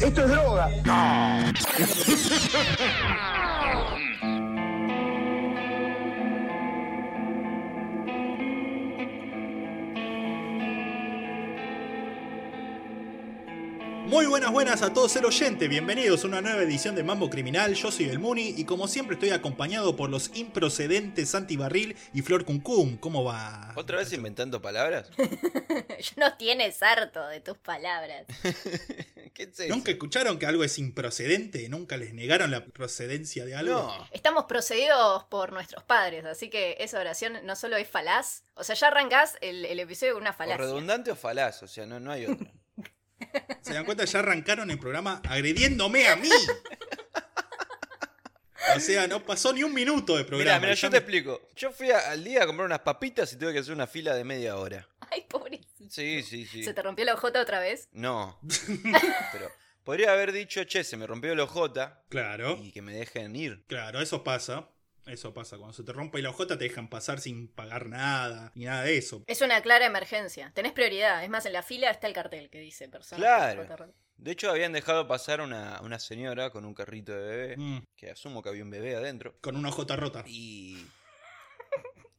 Esto es droga. Muy buenas, buenas a todos el oyente, bienvenidos a una nueva edición de Mambo Criminal, yo soy el Muni y como siempre estoy acompañado por los improcedentes Santi Barril y Flor Cuncum, ¿cómo va? ¿Otra vez inventando palabras? Yo no tienes harto de tus palabras. ¿Qué es eso? ¿Nunca escucharon que algo es improcedente? ¿Nunca les negaron la procedencia de algo? No. Estamos procedidos por nuestros padres, así que esa oración no solo es falaz, o sea, ya arrancás el, el episodio con una O falacia. redundante o falaz, o sea, no, no hay otra. ¿Se dan cuenta? Ya arrancaron el programa agrediéndome a mí. O sea, no pasó ni un minuto de Mira, programa. mira, ya yo me- te explico. Yo fui a- al día a comprar unas papitas y tuve que hacer una fila de media hora. Ay, pobrecito. Sí, sí, sí. ¿Se te rompió la ojota otra vez? No. Pero podría haber dicho, che, se me rompió el ojota Claro, y que me dejen ir. claro, eso pasa. Eso pasa. Cuando se te rompe la ojota te dejan pasar sin pagar nada, ni nada de eso. Es una clara emergencia. Tenés prioridad. Es más, en la fila está el cartel que dice persona. Claro. De hecho, habían dejado pasar una, una señora con un carrito de bebé, Mm, que asumo que había un bebé adentro. con una ojota rota. Y...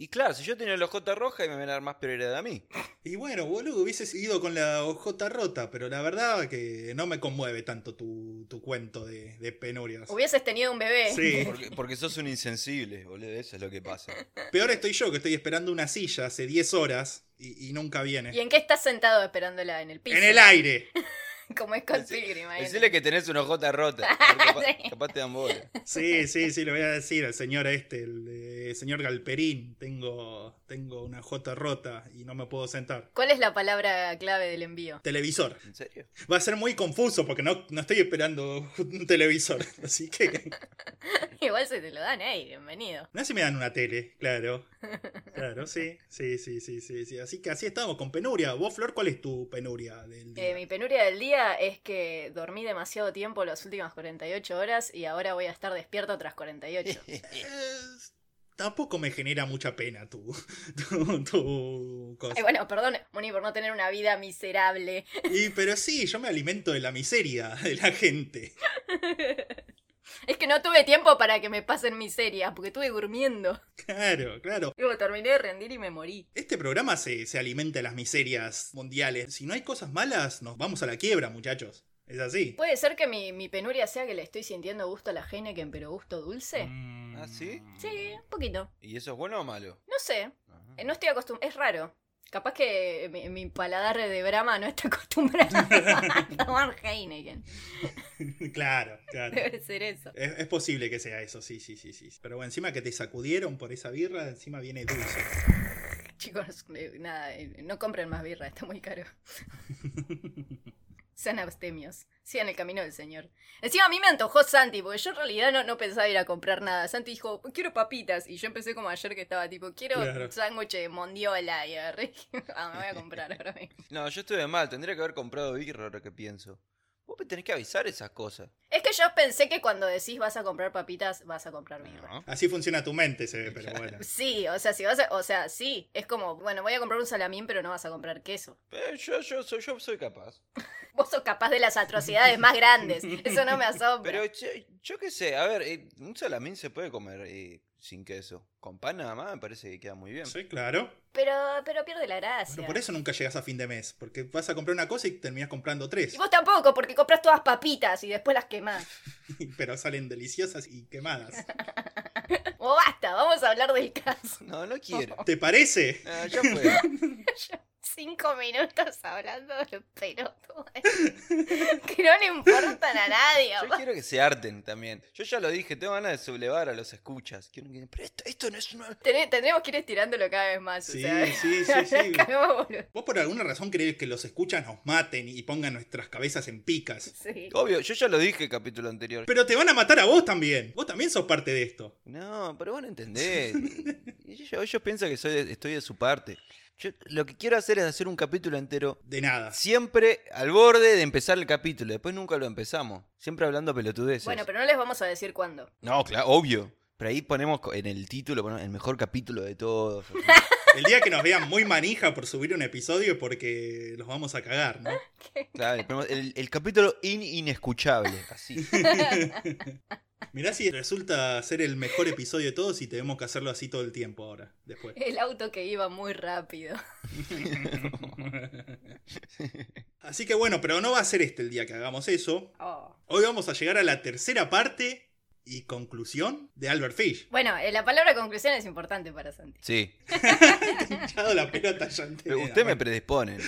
Y claro, si yo tenía la ojota roja, me iban a dar más prioridad a mí. Y bueno, boludo, hubieses ido con la ojota rota, pero la verdad que no me conmueve tanto tu, tu cuento de, de penurias. Hubieses tenido un bebé. Sí. Porque, porque sos un insensible, boludo, eso es lo que pasa. Peor estoy yo, que estoy esperando una silla hace 10 horas y, y nunca viene. ¿Y en qué estás sentado esperándola? En el piso. En el aire. Como es con Pilgrim. ahí. Decirle que tenés una ojota rota. Capaz, Sí. capaz te dan bola. Sí, sí, sí, le voy a decir al señor este, el señor Galperín. Tengo, tengo una ojota rota y no me puedo sentar. ¿Cuál es la palabra clave del envío? Televisor. ¿En serio? Va a ser muy confuso porque no, no estoy esperando un televisor. Así que. Igual se te lo dan, ey, bienvenido. No sé si me dan una tele, claro. Claro, sí, sí, sí, sí, sí, sí. Así que así estamos con penuria. Vos, Flor, ¿cuál es tu penuria del día? Eh, mi penuria del día es que dormí demasiado tiempo las últimas 48 horas y ahora voy a estar despierto otras 48. Eh, tampoco me genera mucha pena tu, tu, tu cosa. Ay, bueno, perdón, Moni, por no tener una vida miserable. Y, pero sí, yo me alimento de la miseria de la gente. Es que no tuve tiempo para que me pasen miserias, porque estuve durmiendo. Claro, claro. Luego terminé de rendir y me morí. Este programa se, se alimenta de las miserias mundiales. Si no hay cosas malas, nos vamos a la quiebra, muchachos. Es así. ¿Puede ser que mi, mi penuria sea que le estoy sintiendo gusto a la Heineken, pero gusto dulce? Mm. ¿Ah, sí? Sí, un poquito. ¿Y eso es bueno o malo? No sé, Ajá. eh, no estoy acostumbrada. Es raro. Capaz que mi, mi paladar de Brahma no está acostumbrado a tomar Heineken. Claro, claro. Debe ser eso. Es, es posible que sea eso, sí, sí, sí, sí. Pero bueno, encima que te sacudieron por esa birra, encima viene dulce. Chicos, eh, nada, eh, no compren más birra, está muy caro. Sean abstemios. Sigan el camino del Señor. Encima a mí me antojó Santi, porque yo en realidad no, no pensaba ir a comprar nada. Santi dijo, quiero papitas. Y yo empecé como ayer que estaba tipo, quiero Claro. un sándwich de mondiola. Y agarré, ah, me voy a comprar ahora mismo. No, yo estuve mal, tendría que haber comprado birra ahora que pienso. Vos me tenés que avisar esas cosas. Es que yo pensé que cuando decís vas a comprar papitas, vas a comprar birra. No. Así funciona tu mente, se ve, pero bueno. Sí, o sea, si vas a, o sea, sí, es como, bueno, voy a comprar un salamín, pero no vas a comprar queso. Pero yo, yo, soy, yo soy capaz. Vos sos capaz de las atrocidades más grandes. Eso no me asombra. Pero yo, yo qué sé, a ver, eh, un salamín se puede comer eh, sin queso. Con pan nada más me parece que queda muy bien. Sí, claro. Pero, pero pierde la gracia. Bueno, por eso nunca llegas a fin de mes, porque vas a comprar una cosa y terminas comprando tres. Y vos tampoco, porque compras todas papitas y después las quemás. Pero salen deliciosas y quemadas. O basta, vamos a hablar del caso. No, no quiero. ¿Te parece? Ah, ya fue. Cinco minutos hablando de pelotudes que no le importan a nadie. Yo quiero que se harten también. Yo ya lo dije, tengo ganas de sublevar a los escuchas. Quiero que- Pero esto, esto no es una... Tené- tendremos que ir estirándolo cada vez más. Sí, o sea, sí, sí, sí. cagamos. ¿Vos por alguna razón crees que los escuchas nos maten y pongan nuestras cabezas en picas? Sí. Obvio, yo ya lo dije el capítulo anterior. Pero te van a matar a vos también. Vos también sos parte de esto. No, pero vos no entendés. Y Yo, yo pienso que soy de- estoy de su parte. Yo lo que quiero hacer es hacer un capítulo entero De nada. siempre al borde de empezar el capítulo. Después nunca lo empezamos. Siempre hablando pelotudeces. Bueno, pero no les vamos a decir cuándo. No, claro, obvio. Pero ahí ponemos en el título ponemos el mejor capítulo de todos. El día que nos vean muy manija por subir un episodio es porque los vamos a cagar, ¿no? Claro, el, el capítulo in inescuchable, así. Mirá si resulta ser el mejor episodio de todos y tenemos que hacerlo así todo el tiempo ahora, después. El auto que iba muy rápido. Así que bueno, pero no va a ser este el día que hagamos eso. Oh. Hoy vamos a llegar a la tercera parte y conclusión de Albert Fish. Bueno, eh, la palabra conclusión es importante para Santi. Sí. Te la pelota Pero usted me predispone.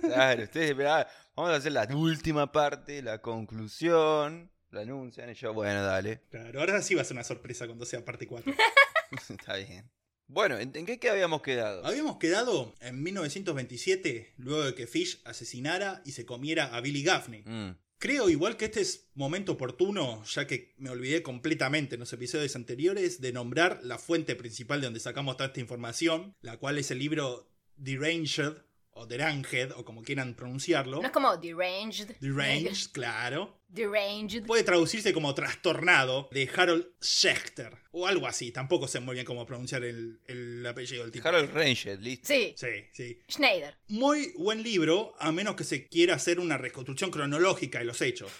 Claro, ustedes, ah, vamos a hacer la última parte, la conclusión. Lo anuncian y yo, bueno, dale. Claro, ahora sí va a ser una sorpresa cuando sea parte 4. Está bien. Bueno, ¿en, qué, qué habíamos quedado? Habíamos quedado en 1927, luego de que Fish asesinara y se comiera a Billy Gaffney. Mm, Creo igual que este es momento oportuno, ya que me olvidé completamente en los episodios anteriores de nombrar la fuente principal de donde sacamos toda esta información, la cual es el libro Deranged, o Deranged, o como quieran pronunciarlo. No es como deranged. Deranged, claro. Deranged. Puede traducirse como trastornado, de Harold Schechter, o algo así. Tampoco sé muy bien cómo pronunciar el, el apellido del tipo. Harold Ranger, listo. Sí, Sí, sí. Schneider. Muy buen libro, a menos que se quiera hacer una reconstrucción cronológica de los hechos.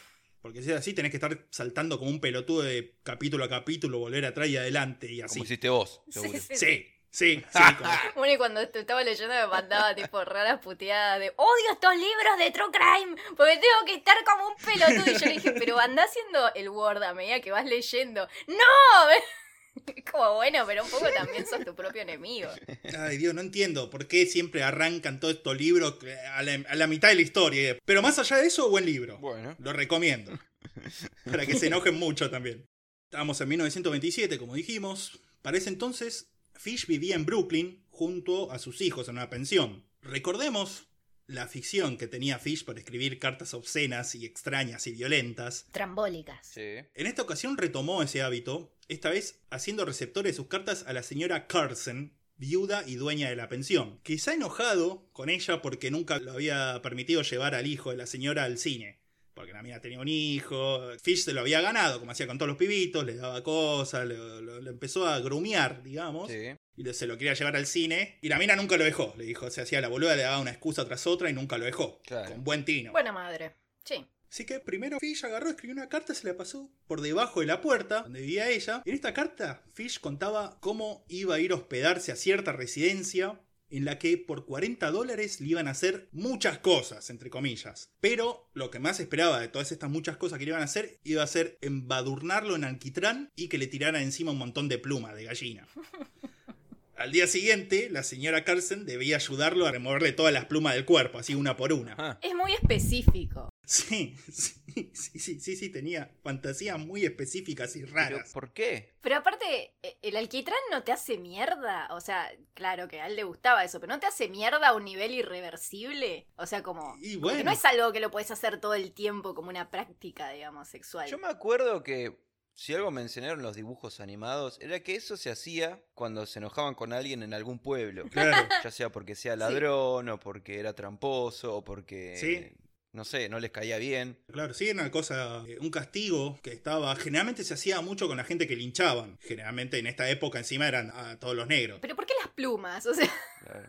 Porque si es así, tenés que estar saltando como un pelotudo de capítulo a capítulo, volver atrás y adelante y así. Como hiciste vos, Sí, seguro. sí. Sí, sí, sí. como- Bueno, y cuando te estaba leyendo me mandaba tipo raras puteadas de odio estos libros de True Crime porque tengo que estar como un pelotudo. Y yo le dije, pero anda haciendo el Word a medida que vas leyendo. ¡No! Como bueno, pero un poco también sos tu propio enemigo. Ay, Dios, no entiendo por qué siempre arrancan todos estos libros a la, a la mitad de la historia. Pero más allá de eso, buen libro. Bueno. Lo recomiendo. Para que se enojen mucho también. Estábamos en 1927, como dijimos. Para ese entonces, Fish vivía en Brooklyn junto a sus hijos en una pensión. Recordemos la ficción que tenía Fish por escribir cartas obscenas y extrañas y violentas. Trambólicas. Sí. En esta ocasión retomó ese hábito, esta vez haciendo receptores de sus cartas a la señora Carson, viuda y dueña de la pensión. Quizá enojado con ella porque nunca lo había permitido llevar al hijo de la señora al cine. Porque la mía tenía un hijo, Fish se lo había ganado, como hacía con todos los pibitos, le daba cosas, lo, lo- lo empezó a grumear, digamos, Sí. y le- se lo quería llevar al cine, y la mina nunca lo dejó, le dijo, se hacía la boluda, le daba una excusa tras otra y nunca lo dejó, Claro. con buen tino. Buena madre. Sí. Así que primero Fish agarró, escribió una carta, se la pasó por debajo de la puerta donde vivía ella. En esta carta, Fish contaba cómo iba a ir a hospedarse a cierta residencia en la que por 40 dólares le iban a hacer muchas cosas, entre comillas. Pero lo que más esperaba de todas estas muchas cosas que le iban a hacer iba a ser embadurnarlo en alquitrán y que le tirara encima un montón de plumas de gallina. Al día siguiente, la señora Carson debía ayudarlo a removerle todas las plumas del cuerpo, así una por una. Ah, Es muy específico. Sí, sí, sí, sí, sí, sí, tenía fantasías muy específicas y pero raras. ¿por qué? Pero aparte, e- el alquitrán no te hace mierda. O sea, claro que a él le gustaba eso, pero no te hace mierda a un nivel irreversible. O sea, como. Y como que bueno. no es algo que lo puedes hacer todo el tiempo como una práctica, digamos, sexual. Yo me acuerdo que si algo mencionaron los dibujos animados era que eso se hacía cuando se enojaban con alguien en algún pueblo. Claro, Ya sea porque sea ladrón o porque era tramposo o porque Sí. No sé, no les caía bien. claro, sí, era una cosa, eh, un castigo que estaba, generalmente se hacía mucho con la gente que linchaban. Generalmente en esta época encima eran a todos los negros. Pero ¿por qué las plumas? O sea, Claro.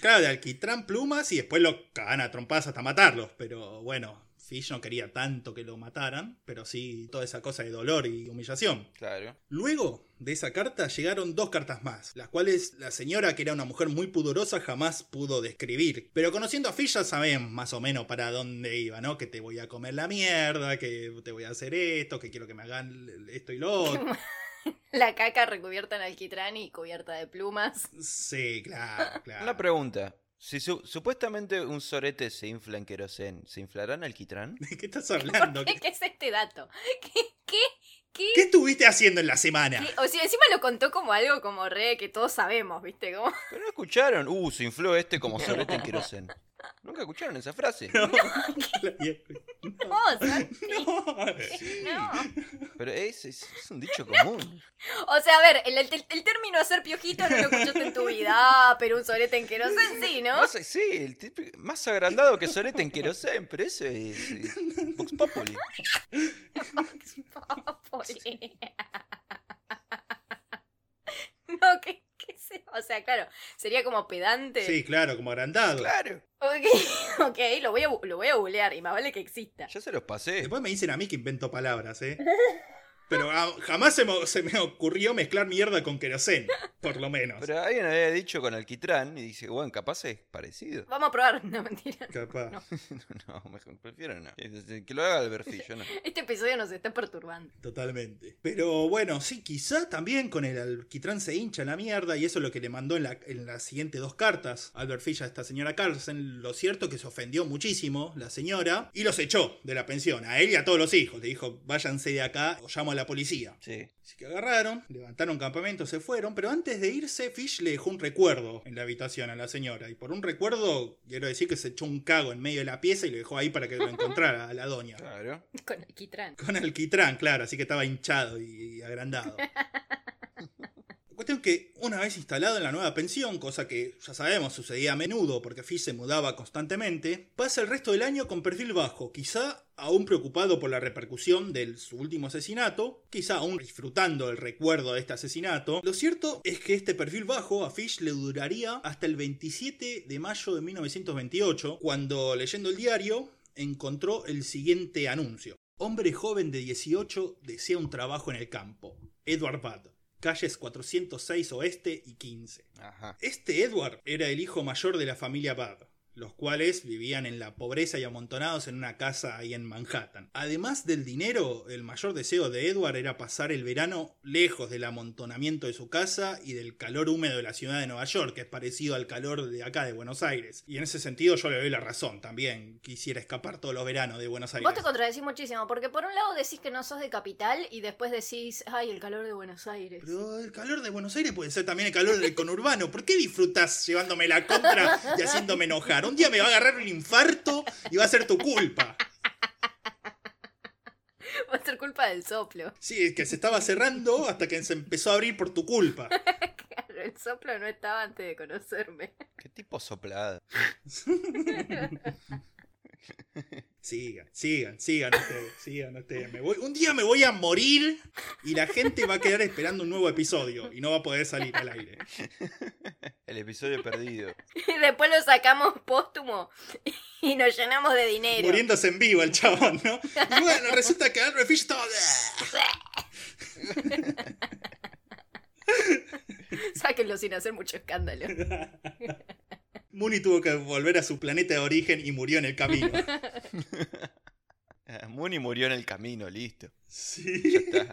Claro, de alquitrán plumas y después lo cagaban a trompadas hasta matarlos. Pero bueno, Fish no quería tanto que lo mataran, pero sí toda esa cosa de dolor y humillación. Claro. Luego de esa carta llegaron dos cartas más, las cuales la señora, que era una mujer muy pudorosa, jamás pudo describir. Pero conociendo a Fish ya saben más o menos para dónde iba, ¿no? Que te voy a comer la mierda, que te voy a hacer esto, que quiero que me hagan esto y lo otro. la caca recubierta en alquitrán y cubierta de plumas. Sí, claro, Una claro. pregunta. Si su- supuestamente un sorete se infla en querosén, ¿se inflará en alquitrán? ¿De qué estás hablando? ¿Qué, qué es este dato? ¿Qué? ¿Qué? ¿Qué? ¿Qué estuviste haciendo en la semana? ¿Qué? O sea, encima lo contó como algo como re que todos sabemos, ¿viste? Como... Pero no escucharon. Uh, se infló este como sorete en querosén. ¿Nunca escucharon esa frase? No, No, Santi, no. no. Pero es, es- es un dicho común. O sea, a ver, el, el- el término hacer piojito no lo escuchaste en tu vida, ah, pero un sorete en querosén sí, ¿no? Más, sí, el típico- más agrandado que sorete en querosén, pero eso es, es Vox Populi. Popoli. No, ¿qué, qué sé? O sea, claro, sería como pedante. Sí, claro, como agrandado. Claro, Ok, ok, lo voy, a, lo voy a googlear y más vale que exista. ya se los pasé. Después me dicen a mí que invento palabras, ¿eh? Pero ah, jamás se me, se me ocurrió mezclar mierda con queroseno, por lo menos. Pero alguien había dicho con alquitrán y dice, bueno, capaz es parecido. Vamos a probar, no mentira. Capaz. No. no, mejor prefiero no. Que lo haga Albertillo, yo no. Este episodio nos está perturbando. Totalmente. Pero bueno, sí, quizá también con el alquitrán se hincha la mierda y eso es lo que le mandó en, la, en las siguientes dos cartas Albert Fish a esta señora Carlsen. Lo cierto que se ofendió muchísimo la señora y los echó de la pensión, a él y a todos los hijos. Le dijo, váyanse de acá o llamo a la policía. Sí. Así que agarraron, levantaron campamento, se fueron, pero antes de irse, Fish le dejó un recuerdo en la habitación a la señora. Y por un recuerdo, quiero decir que se echó un cago en medio de la pieza y lo dejó ahí para que lo encontrara a la doña. Claro. Con alquitrán. Con alquitrán, claro, así que estaba hinchado y agrandado. Que una vez instalado en la nueva pensión, cosa que ya sabemos sucedía a menudo porque Fish se mudaba constantemente, pasa el resto del año con perfil bajo, quizá aún preocupado por la repercusión de su último asesinato, quizá aún disfrutando el recuerdo de este asesinato. Lo cierto es que este perfil bajo a Fish le duraría hasta el 27 de mayo de 1928, cuando leyendo el diario encontró el siguiente anuncio. Hombre joven de 18 desea un trabajo en el campo. Edward Budd. Calles 406 Oeste y 15. Ajá. Este Edward era el hijo mayor de la familia Budd, los cuales vivían en la pobreza y amontonados en una casa ahí en Manhattan. Además del dinero, el mayor deseo de Edward era pasar el verano lejos del amontonamiento de su casa y del calor húmedo de la ciudad de Nueva York, que es parecido al calor de acá de Buenos Aires. Y en ese sentido yo le doy la razón también. Quisiera escapar todos los veranos de Buenos Aires. Vos te contradecís muchísimo, porque por un lado decís que no sos de capital y después decís, ay, el calor de Buenos Aires. Pero el calor de Buenos Aires puede ser también el calor del conurbano. ¿Por qué disfrutas llevándome la contra y haciéndome enojar? Un día me va a agarrar un infarto y va a ser tu culpa. Va a ser culpa del soplo. Sí, es que se estaba cerrando hasta que se empezó a abrir por tu culpa. Claro, el soplo no estaba antes de conocerme. Qué tipo soplada. Sigan, sigan, sigan ustedes, sigan ustedes. Me voy- un día me voy a morir y la gente va a quedar esperando un nuevo episodio y no va a poder salir al aire. El episodio perdido. Y después lo sacamos póstumo y nos llenamos de dinero. Muriéndose en vivo el chabón, ¿no? Y bueno, resulta que Albert Fish estaba... Sáquenlo sin hacer mucho escándalo. Mooney tuvo que volver a su planeta de origen y murió en el camino. Mooney murió en el camino, listo. Sí. Ya está.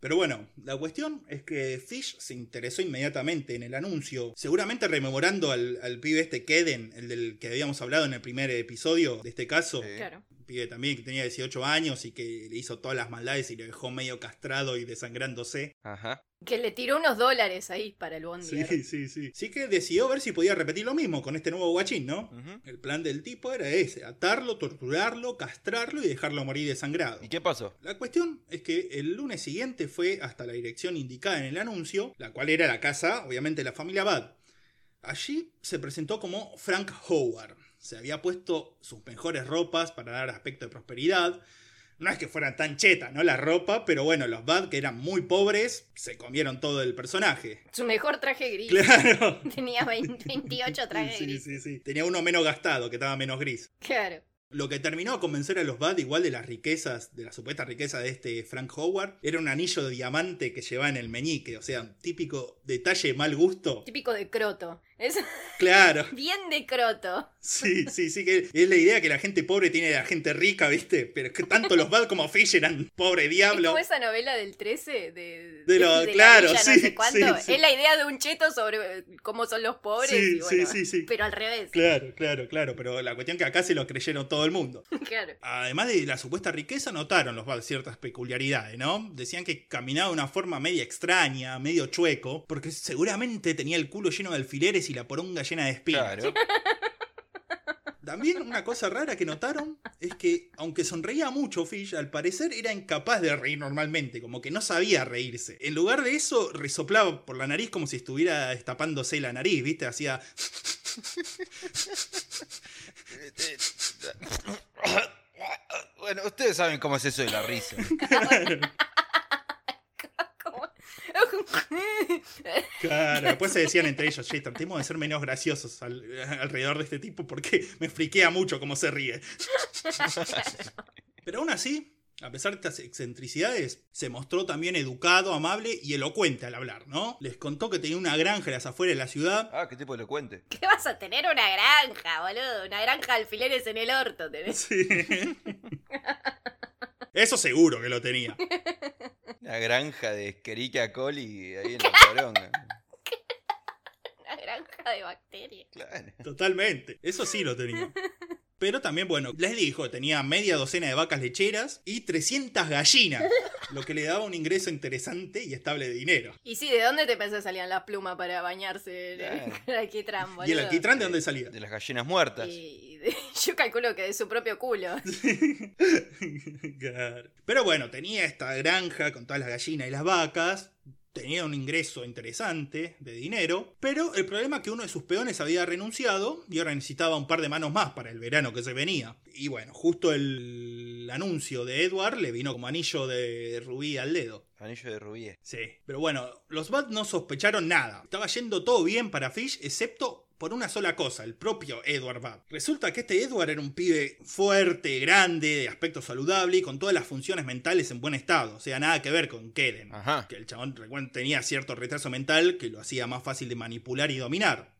Pero bueno, la cuestión es que Fish se interesó inmediatamente en el anuncio, seguramente rememorando al, al pibe este Keden, el del que habíamos hablado en el primer episodio de este caso. Sí. Claro. Pibe también que tenía 18 años y que le hizo todas las maldades y lo dejó medio castrado y desangrándose. Ajá. Que le tiró unos dólares ahí para el bondi. Sí, sí, sí. Así que decidió ver si podía repetir lo mismo con este nuevo guachín, ¿no? El plan del tipo era ese, atarlo, torturarlo, castrarlo y dejarlo morir desangrado. ¿Y qué pasó? La cuestión es que el lunes siguiente fue hasta la dirección indicada en el anuncio, la cual era la casa, obviamente, de la familia Bad. Allí se presentó como Frank Howard. Se había puesto sus mejores ropas para dar aspecto de prosperidad. No es que fueran tan chetas, ¿no? La ropa, pero bueno, los Bad, que eran muy pobres, se comieron todo el personaje. Su mejor traje gris. Claro. Tenía 20 28 trajes Sí, gris. sí, sí. Tenía uno menos gastado, que estaba menos gris. Claro. Lo que terminó a convencer a los Bad igual de las riquezas, de la supuesta riqueza de este Frank Howard, era un anillo de diamante que llevaba en el meñique, o sea, un típico detalle de mal gusto. Típico de croto. Es Claro, bien de croto. sí, sí, sí, que es la idea que la gente pobre tiene de la gente rica, ¿viste? Pero es que tanto los Bad como Fish eran pobre Es diablo. como esa novela del 13 de, De lo- la claro, villa sí, no sé cuánto. sí, sí. Es la idea de un cheto sobre cómo son los pobres. Sí, y bueno, sí, sí, sí. Pero al revés. Claro, claro, claro, pero la cuestión que acá se lo creyeron todo el mundo. Claro. Además de la supuesta riqueza, notaron los Bad ciertas peculiaridades, ¿no? Decían que caminaba de una forma media extraña, medio chueco, porque seguramente tenía el culo lleno de alfileres y la poronga llena de espinas. Claro. También una cosa rara que notaron es que, aunque sonreía mucho Fish, al parecer era incapaz de reír normalmente, como que no sabía reírse. En lugar de eso, resoplaba por la nariz como si estuviera destapándose la nariz, ¿viste? Hacía... Bueno, ustedes saben cómo es eso de la risa. Claro, después se decían entre ellos, che, tratemos de ser menos graciosos al- alrededor de este tipo porque me friquea mucho cómo se ríe. Pero aún así, a pesar de estas excentricidades, se mostró también educado, amable y elocuente al hablar, ¿no? Les contó que tenía una granja a las afueras de la ciudad. Ah, qué tipo de elocuente. ¿Qué vas a tener una granja, boludo? Una granja de alfileres en el orto, tenés. Sí. Eso seguro que lo tenía. Una granja de Escherichia coli ahí en la poronga. Una granja de bacterias. Claro. Totalmente. Eso sí lo tenía. Pero también, bueno, les dijo, tenía media docena de vacas lecheras y 300 gallinas, lo que le daba un ingreso interesante y estable de dinero. Y sí, ¿de dónde te pensás salían las plumas para bañarse en el- el alquitrán, boludo? ¿Y el alquitrán de dónde salía? De las gallinas muertas. Y de- yo calculo que de su propio culo. Pero bueno, tenía esta granja con todas las gallinas y las vacas. Tenía un ingreso interesante de dinero, pero el problema es que uno de sus peones había renunciado y ahora necesitaba un par de manos más para el verano que se venía. Y bueno, justo el anuncio de Edward le vino como anillo de rubí al dedo. Anillo de rubí. Sí, pero bueno, los Bat no sospecharon nada. Estaba yendo todo bien para Fish, excepto por una sola cosa, el propio Edward Bat. Resulta que este Edward era un pibe fuerte, grande, de aspecto saludable y con todas las funciones mentales en buen estado. O sea, nada que ver con. Ajá. Que el chabón recuerden, tenía cierto retraso mental que lo hacía más fácil de manipular y dominar.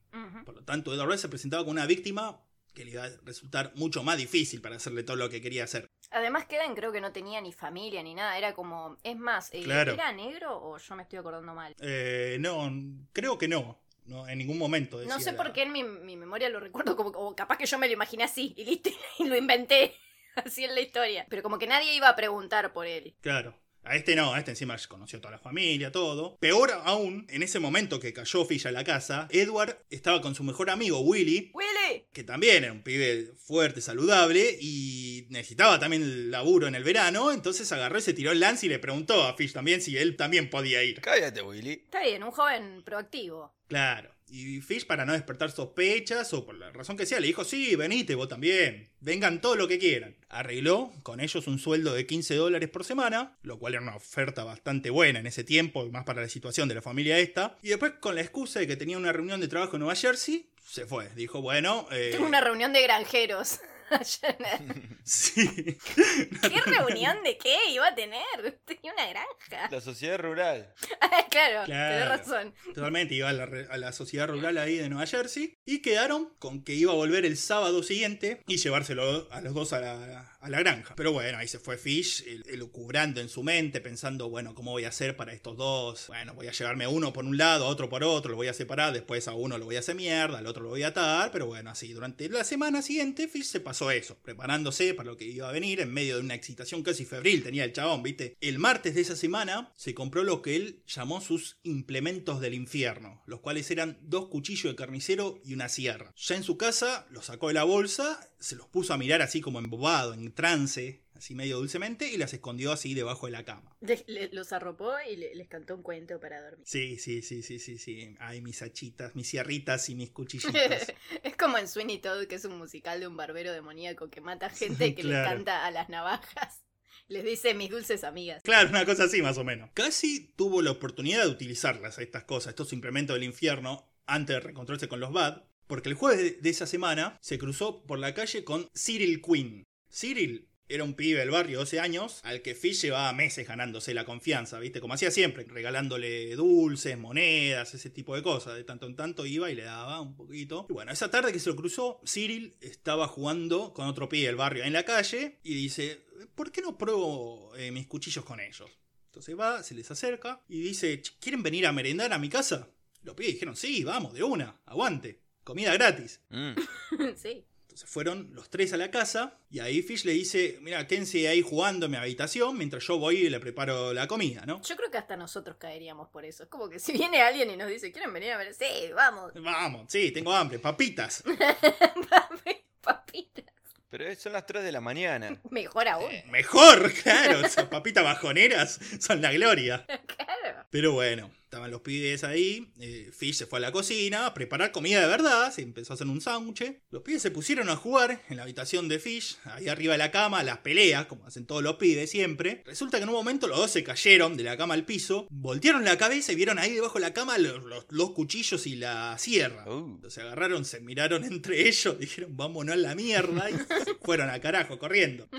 Por lo tanto, Edward Bat se presentaba con una víctima que le iba a resultar mucho más difícil para hacerle todo lo que quería hacer. Además, Keden creo que no tenía ni familia ni nada. Era como. Es más, eh, Claro. ¿era negro o yo me estoy acordando mal? Eh, no, creo que no. No, en ningún momento. No sé la- por qué en mi, mi memoria lo recuerdo como, como capaz que yo me lo imaginé así y listo, y lo inventé así en la historia. Pero como que nadie iba a preguntar por él. Claro. A este no, a este encima conoció toda la familia, todo. Peor aún, en ese momento que cayó Fish a la casa, Edward estaba con su mejor amigo Willy, ¡Willy! que también era un pibe fuerte, saludable, y necesitaba también el laburo en el verano, entonces agarró y se tiró el lance y le preguntó a Fish también si él también podía ir. Cállate, Willy. Está bien, un joven proactivo. Claro. Y Fish, para no despertar sospechas o por la razón que sea, le dijo, sí, venite vos también, vengan todo lo que quieran. Arregló con ellos un sueldo de 15 dólares por semana, lo cual era una oferta bastante buena en ese tiempo, más para la situación de la familia esta. Y después, con la excusa de que tenía una reunión de trabajo en Nueva Jersey, se fue. Dijo, bueno... eh, Tengo una reunión de granjeros. Sí. ¿Qué reunión de qué iba a tener? Tenía una granja. La sociedad rural. Ah, claro, Claro. tenés razón. Totalmente, iba a la, re- a la sociedad rural ahí de Nueva Jersey y quedaron con que iba a volver el sábado siguiente y llevárselo a los dos a la, a la granja. Pero bueno, ahí se fue Fish, el- elucubrando en su mente, pensando, bueno, ¿cómo voy a hacer para estos dos? Bueno, voy a llevarme a uno por un lado, a otro por otro, lo voy a separar, después a uno lo voy a hacer mierda, al otro lo voy a atar, pero bueno, así, durante la semana siguiente Fish se pasó eso, preparándose para lo que iba a venir en medio de una excitación casi febril, tenía el chabón, ¿viste? El martes de esa semana se compró lo que él llamó sus implementos del infierno, los cuales eran dos cuchillos de carnicero y una sierra. Ya en su casa los sacó de la bolsa, se los puso a mirar así como embobado, en trance, así medio dulcemente, y las escondió así debajo de la cama. Le- le- los arropó y le- les cantó un cuento para dormir. Sí, sí, sí, sí, sí, sí. Ay, mis hachitas, mis sierritas y mis cuchillitos. es como en Sweeney Todd, que es un musical de un barbero demoníaco que mata gente y que Claro. les canta a las navajas. Les dice mis dulces amigas. Claro, una cosa así más o menos. Casi tuvo la oportunidad de utilizarlas, estas cosas, estos implementos del infierno, antes de reencontrarse con los Bad, porque el jueves de- de esa semana se cruzó por la calle con Cyril Quinn. Cyril era un pibe del barrio, 12 años, al que Fish llevaba meses ganándose la confianza, ¿viste? Como hacía siempre, regalándole dulces, monedas, ese tipo de cosas. De tanto en tanto iba y le daba un poquito. Y bueno, esa tarde que se lo cruzó, Cyril estaba jugando con otro pibe del barrio en la calle y dice, ¿por qué no pruebo eh, mis cuchillos con ellos? Entonces va, se les acerca y dice, "Ch, ¿quieren venir a merendar a mi casa? Los pibes dijeron, sí, vamos, de una, aguante, comida gratis. Mm. sí. Entonces fueron los tres a la casa y ahí Fish le dice, mira, quédense ahí jugando en mi habitación mientras yo voy y le preparo la comida, ¿no? Yo creo que hasta nosotros caeríamos por eso. Es como que si viene alguien y nos dice, ¿quieren venir a ver? Sí, vamos. Vamos, sí, tengo hambre, papitas. Papitas. Pero son las 3 de la mañana. Mejor aún. Mejor, claro, esas papitas bajoneras son la gloria. Claro. Pero bueno, estaban los pibes ahí. eh, Fish se fue a la cocina a preparar comida de verdad. Se empezó a hacer un sándwich. Los pibes se pusieron a jugar en la habitación de Fish, ahí arriba de la cama, las peleas, como hacen todos los pibes siempre. Resulta que en un momento los dos se cayeron de la cama al piso, voltearon la cabeza y vieron ahí debajo de la cama los, los- los cuchillos y la sierra. Uh. Se agarraron, se miraron entre ellos, dijeron vámonos a la mierda y se fueron a carajo corriendo.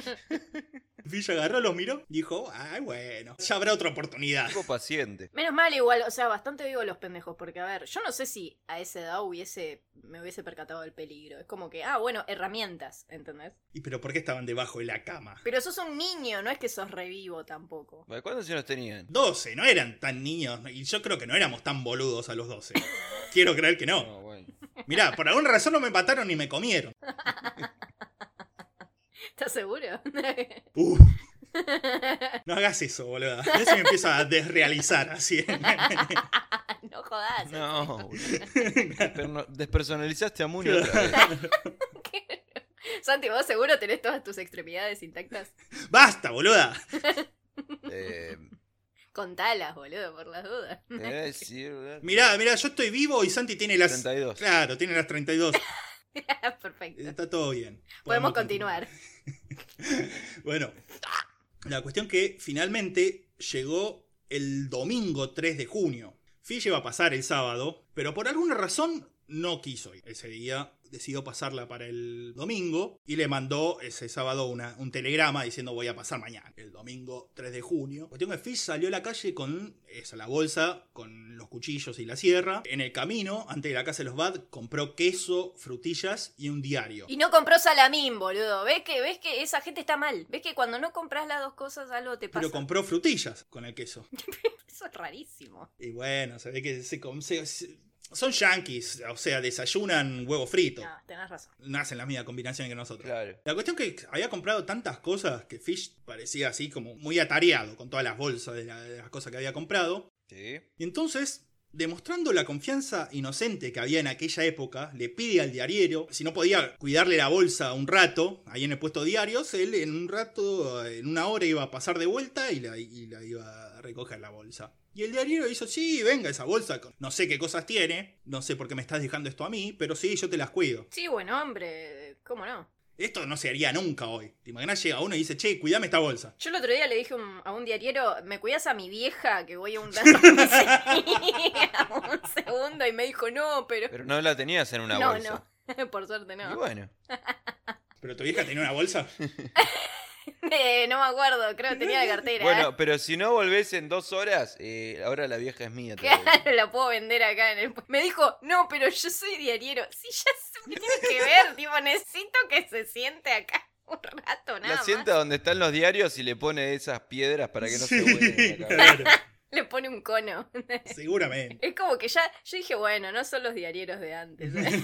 Fish agarró, los miró, dijo, ay bueno, ya habrá otra oportunidad. Tipo paciente. Menos mal igual, o sea, bastante vivo los pendejos, porque a ver, yo no sé si a esa edad hubiese, me hubiese percatado del peligro. Es como que, ah, bueno, herramientas, ¿entendés? ¿Y pero por qué estaban debajo de la cama? Pero sos un niño, no es que sos revivo tampoco. Bueno, ¿Cuántos años tenían? 12, no eran tan niños, y yo creo que no éramos tan boludos a los 12. Quiero creer que no. No, bueno. Mirá, por alguna razón no me mataron ni me comieron. ¿Estás seguro? Uf. No hagas eso, boludo. Ya se me empieza a desrealizar así. no jodas. No, boludo. Despersonalizaste a Muni otra vez. Santi, vos seguro tenés todas tus extremidades intactas. ¡Basta, boluda! Eh, Contalas, boludo, por las dudas. decir, ¿verdad? Mirá, mirá, yo estoy vivo y Santi tiene las... 32. Claro, tiene las 32. Perfecto. Está todo bien. Podemos continuar. Bueno, la cuestión que finalmente llegó el domingo 3 de junio. Fish iba a pasar el sábado, pero por alguna razón no quiso ir. Ese día decidió pasarla para el domingo y le mandó ese sábado una- un telegrama diciendo voy a pasar mañana, el domingo 3 de junio. Cuestión que Fish salió a la calle con esa, la bolsa, con los cuchillos y la sierra. En el camino, antes de la casa de los Bad, compró queso, frutillas y un diario. Y no compró salamín, boludo. ¿Ves que, ¿Ves que esa gente está mal? ¿Ves que cuando no compras las dos cosas algo te pasa? Pero compró frutillas con el queso. Eso es rarísimo. Y bueno, se ve que se, com- se- se- son yankees, o sea, desayunan huevo frito. No, tenés razón. No hacen la misma combinación que nosotros. Claro. La cuestión que había comprado tantas cosas que Fish parecía así como muy atareado con todas las bolsas de, la- de las cosas que había comprado. Sí. Y entonces, demostrando la confianza inocente que había en aquella época, le pide al diariero, si no podía cuidarle la bolsa un rato, ahí en el puesto diarios, él en un rato, en una hora iba a pasar de vuelta y la, iba a recoger la bolsa. Y el diariero hizo, sí, venga esa bolsa, no sé qué cosas tiene, no sé por qué me estás dejando esto a mí, pero sí, yo te las cuido. Sí, bueno, hombre, ¿cómo no? Esto no se haría nunca hoy. ¿Te imaginas? Llega uno y dice, che, cuidame esta bolsa. Yo el otro día le dije un- a un diariero, ¿me cuidas a mi vieja que voy a un un segundo y me dijo, no, pero... Pero no la tenías en una no, bolsa. no, por suerte Y no. bueno. ¿Pero tu vieja tenía una bolsa? Eh, no me acuerdo, creo que tenía de cartera. Bueno, pero si no volvés en dos horas, eh, ahora la vieja es mía. la Claro, la puedo vender acá en el... Me dijo, no, pero yo soy diariero. Sí, ya sé, ¿qué tiene que ver? tipo, necesito que se siente acá un rato, nada La más. sienta donde están los diarios y le pone esas piedras para que no se Sí, vuelen la cabeza. claro, Le pone un cono. seguramente. Es como que ya, yo dije, bueno, no son los diarieros de antes. ¿eh?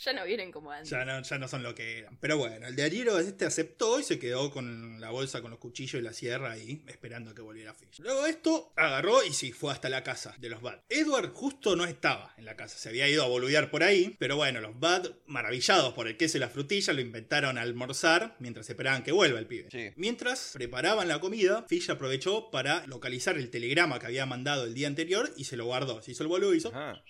Ya no vienen como antes. Ya no, ya no son lo que eran. Pero bueno, el diariero este aceptó y se quedó con la bolsa con los cuchillos y la sierra ahí, esperando a que volviera Fish. Luego esto agarró y sí, fue hasta la casa de los Bad. Edward justo no estaba en la casa, se había ido a boludear por ahí, pero bueno, los Bad, maravillados por el queso y la frutilla, lo inventaron a almorzar mientras esperaban que vuelva el pibe. Sí. Mientras preparaban la comida, Fish aprovechó para localizar el telegrama que había mandado el día anterior y se lo guardó. Se hizo el boludo y hizo... Ajá.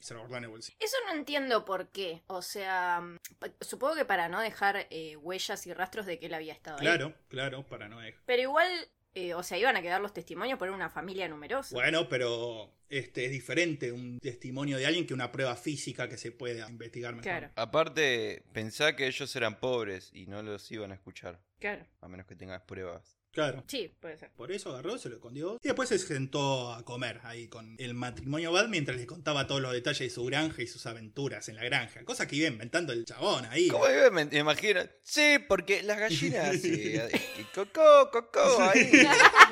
Y se lo guardó en el bolsillo. Eso no entiendo por qué. O sea, mm, supongo que para no dejar eh, huellas y rastros de que él había estado ahí. Claro, claro, para no dejar. Pero igual, eh, o sea, iban a quedar los testimonios por una familia numerosa. Bueno, pero este es diferente un testimonio de alguien que una prueba física que se pueda investigar mejor. Claro, Aparte, pensá que ellos eran pobres y no los iban a escuchar, claro. a menos que tengas pruebas. Claro. Sí, puede ser. Por eso agarró, se lo escondió. Y después se sentó a comer ahí con el matrimonio Bad mientras le contaba todos los detalles de su granja y sus aventuras en la granja. Cosa que iba inventando el chabón ahí. ¿Cómo vive? Me me imagino. Sí, porque las gallinas. eh, eh, cocó, cocó. Ahí.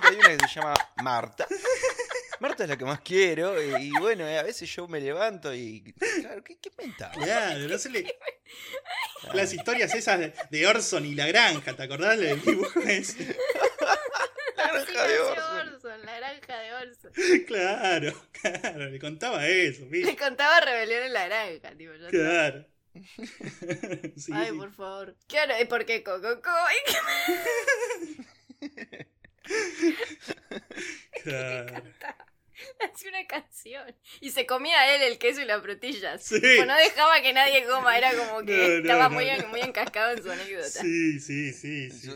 Hay una que se llama Marta. Marta es la que más quiero. eh, Y bueno, a veces yo me levanto y. Claro, ¿qué, qué? Claro, no se le... Las historias esas de- de Orson y la granja, ¿te acordás del dibujo ese? Granja de Orson. Orson, la granja de Orson. Claro, claro, le contaba eso, Me ¿viste? contaba rebelión en la granja, tipo. está. Claro. Sí, Ay, sí. por favor. Claro, ¿y por qué Coco? Claro. Una canción. Y se comía él el queso y las frutillas. Sí. No dejaba que nadie coma, era como que No, no, estaba no, muy, muy encascado en su anécdota. Sí, sí, sí, sí.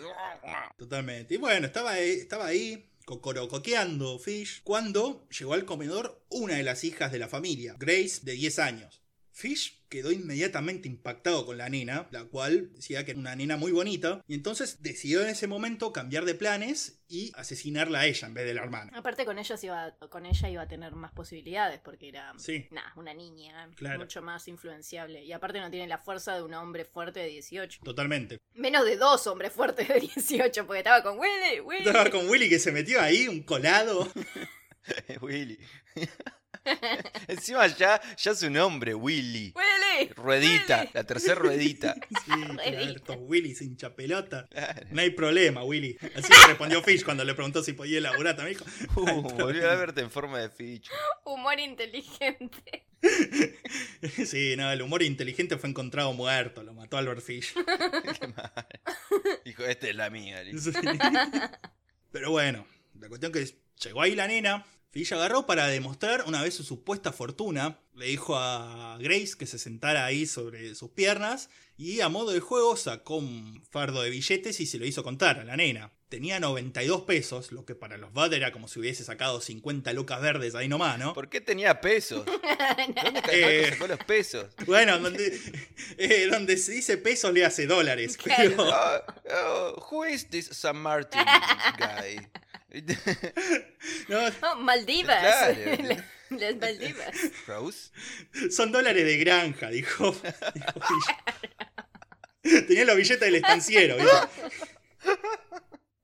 Totalmente. Y bueno, estaba ahí, estaba ahí cocorocoqueando Fish cuando llegó al comedor una de las hijas de la familia, Grace, de 10 años. Fish quedó inmediatamente impactado con la nena, la cual decía que era una nena muy bonita, y entonces decidió en ese momento cambiar de planes y asesinarla a ella en vez de la hermana. Aparte con iba, con ella iba a tener más posibilidades porque era Sí. nah, una niña, Claro. mucho más influenciable. Y aparte no tiene la fuerza de un hombre fuerte de 18. Totalmente. Menos de dos hombres fuertes de 18, porque estaba con Willy, Willy. Estaba con Willy que se metió ahí, un colado. Willy. Encima ya, ya su nombre, Willy. Willy. Ruedita, Willy. la tercera ruedita. Sí, claro, estos Willy sin chapelota. Claro. No hay problema, Willy. Así le respondió Fish cuando le preguntó si podía elaborar también. Dijo, Uh, "No hay volví problema". a verte en forma de ficho. Humor inteligente. Sí, no, el humor inteligente fue encontrado muerto, lo mató Albert Fish. Qué mal. Dijo, esta es la mía. Sí. Pero bueno, la cuestión que llegó ahí la nena, Fish agarró para demostrar una vez su supuesta fortuna, le dijo a Grace que se sentara ahí sobre sus piernas y a modo de juego sacó un fardo de billetes y se lo hizo contar a la nena. Tenía 92 pesos, lo que para los Bud era como si hubiese sacado 50 lucas verdes ahí nomás, ¿no? ¿Por qué tenía pesos? ¿Dónde Eh. sacó los pesos? Bueno, donde, eh, donde se dice pesos le hace dólares. Claro. Pero, Oh, oh, who is this San Martin guy? no, Oh, Maldivas. Claro. La- Las Maldivas. Rose. son dólares de granja, dijo. dijo. Tenía los billetes del estanciero. ¿viste?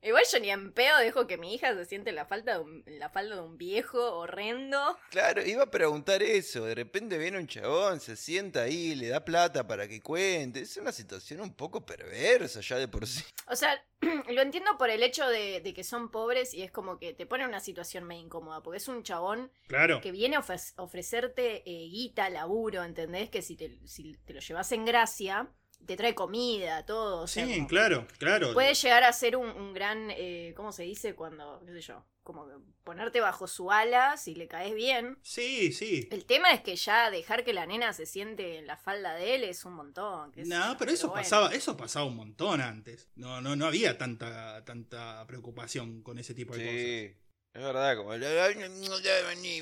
Igual yo ni en pedo dejo que mi hija se siente en la, falta de un- en la falda de un viejo horrendo. Claro, iba a preguntar eso. De repente viene un chabón, se sienta ahí, le da plata para que cuente. Es una situación un poco perversa ya de por sí. O sea, lo entiendo por el hecho de, de que son pobres y es como que te pone en una situación medio incómoda, porque es un chabón Claro. que viene a ofre- ofrecerte eh, guita, laburo, ¿entendés? Que si te, si te lo llevas en gracia, te trae comida, todo. o sea, Sí, como- claro, claro. Puede llegar a ser un, un gran, eh, ¿cómo se dice? Cuando, qué sé yo, como que ponerte bajo su ala si le caes bien. Sí, sí. El tema es que ya dejar que la nena se siente en la falda de él es un montón. No, pero eso bueno. pasaba, eso pasaba un montón antes. No, no, no había tanta, tanta preocupación con ese tipo de cosas. Es verdad, como...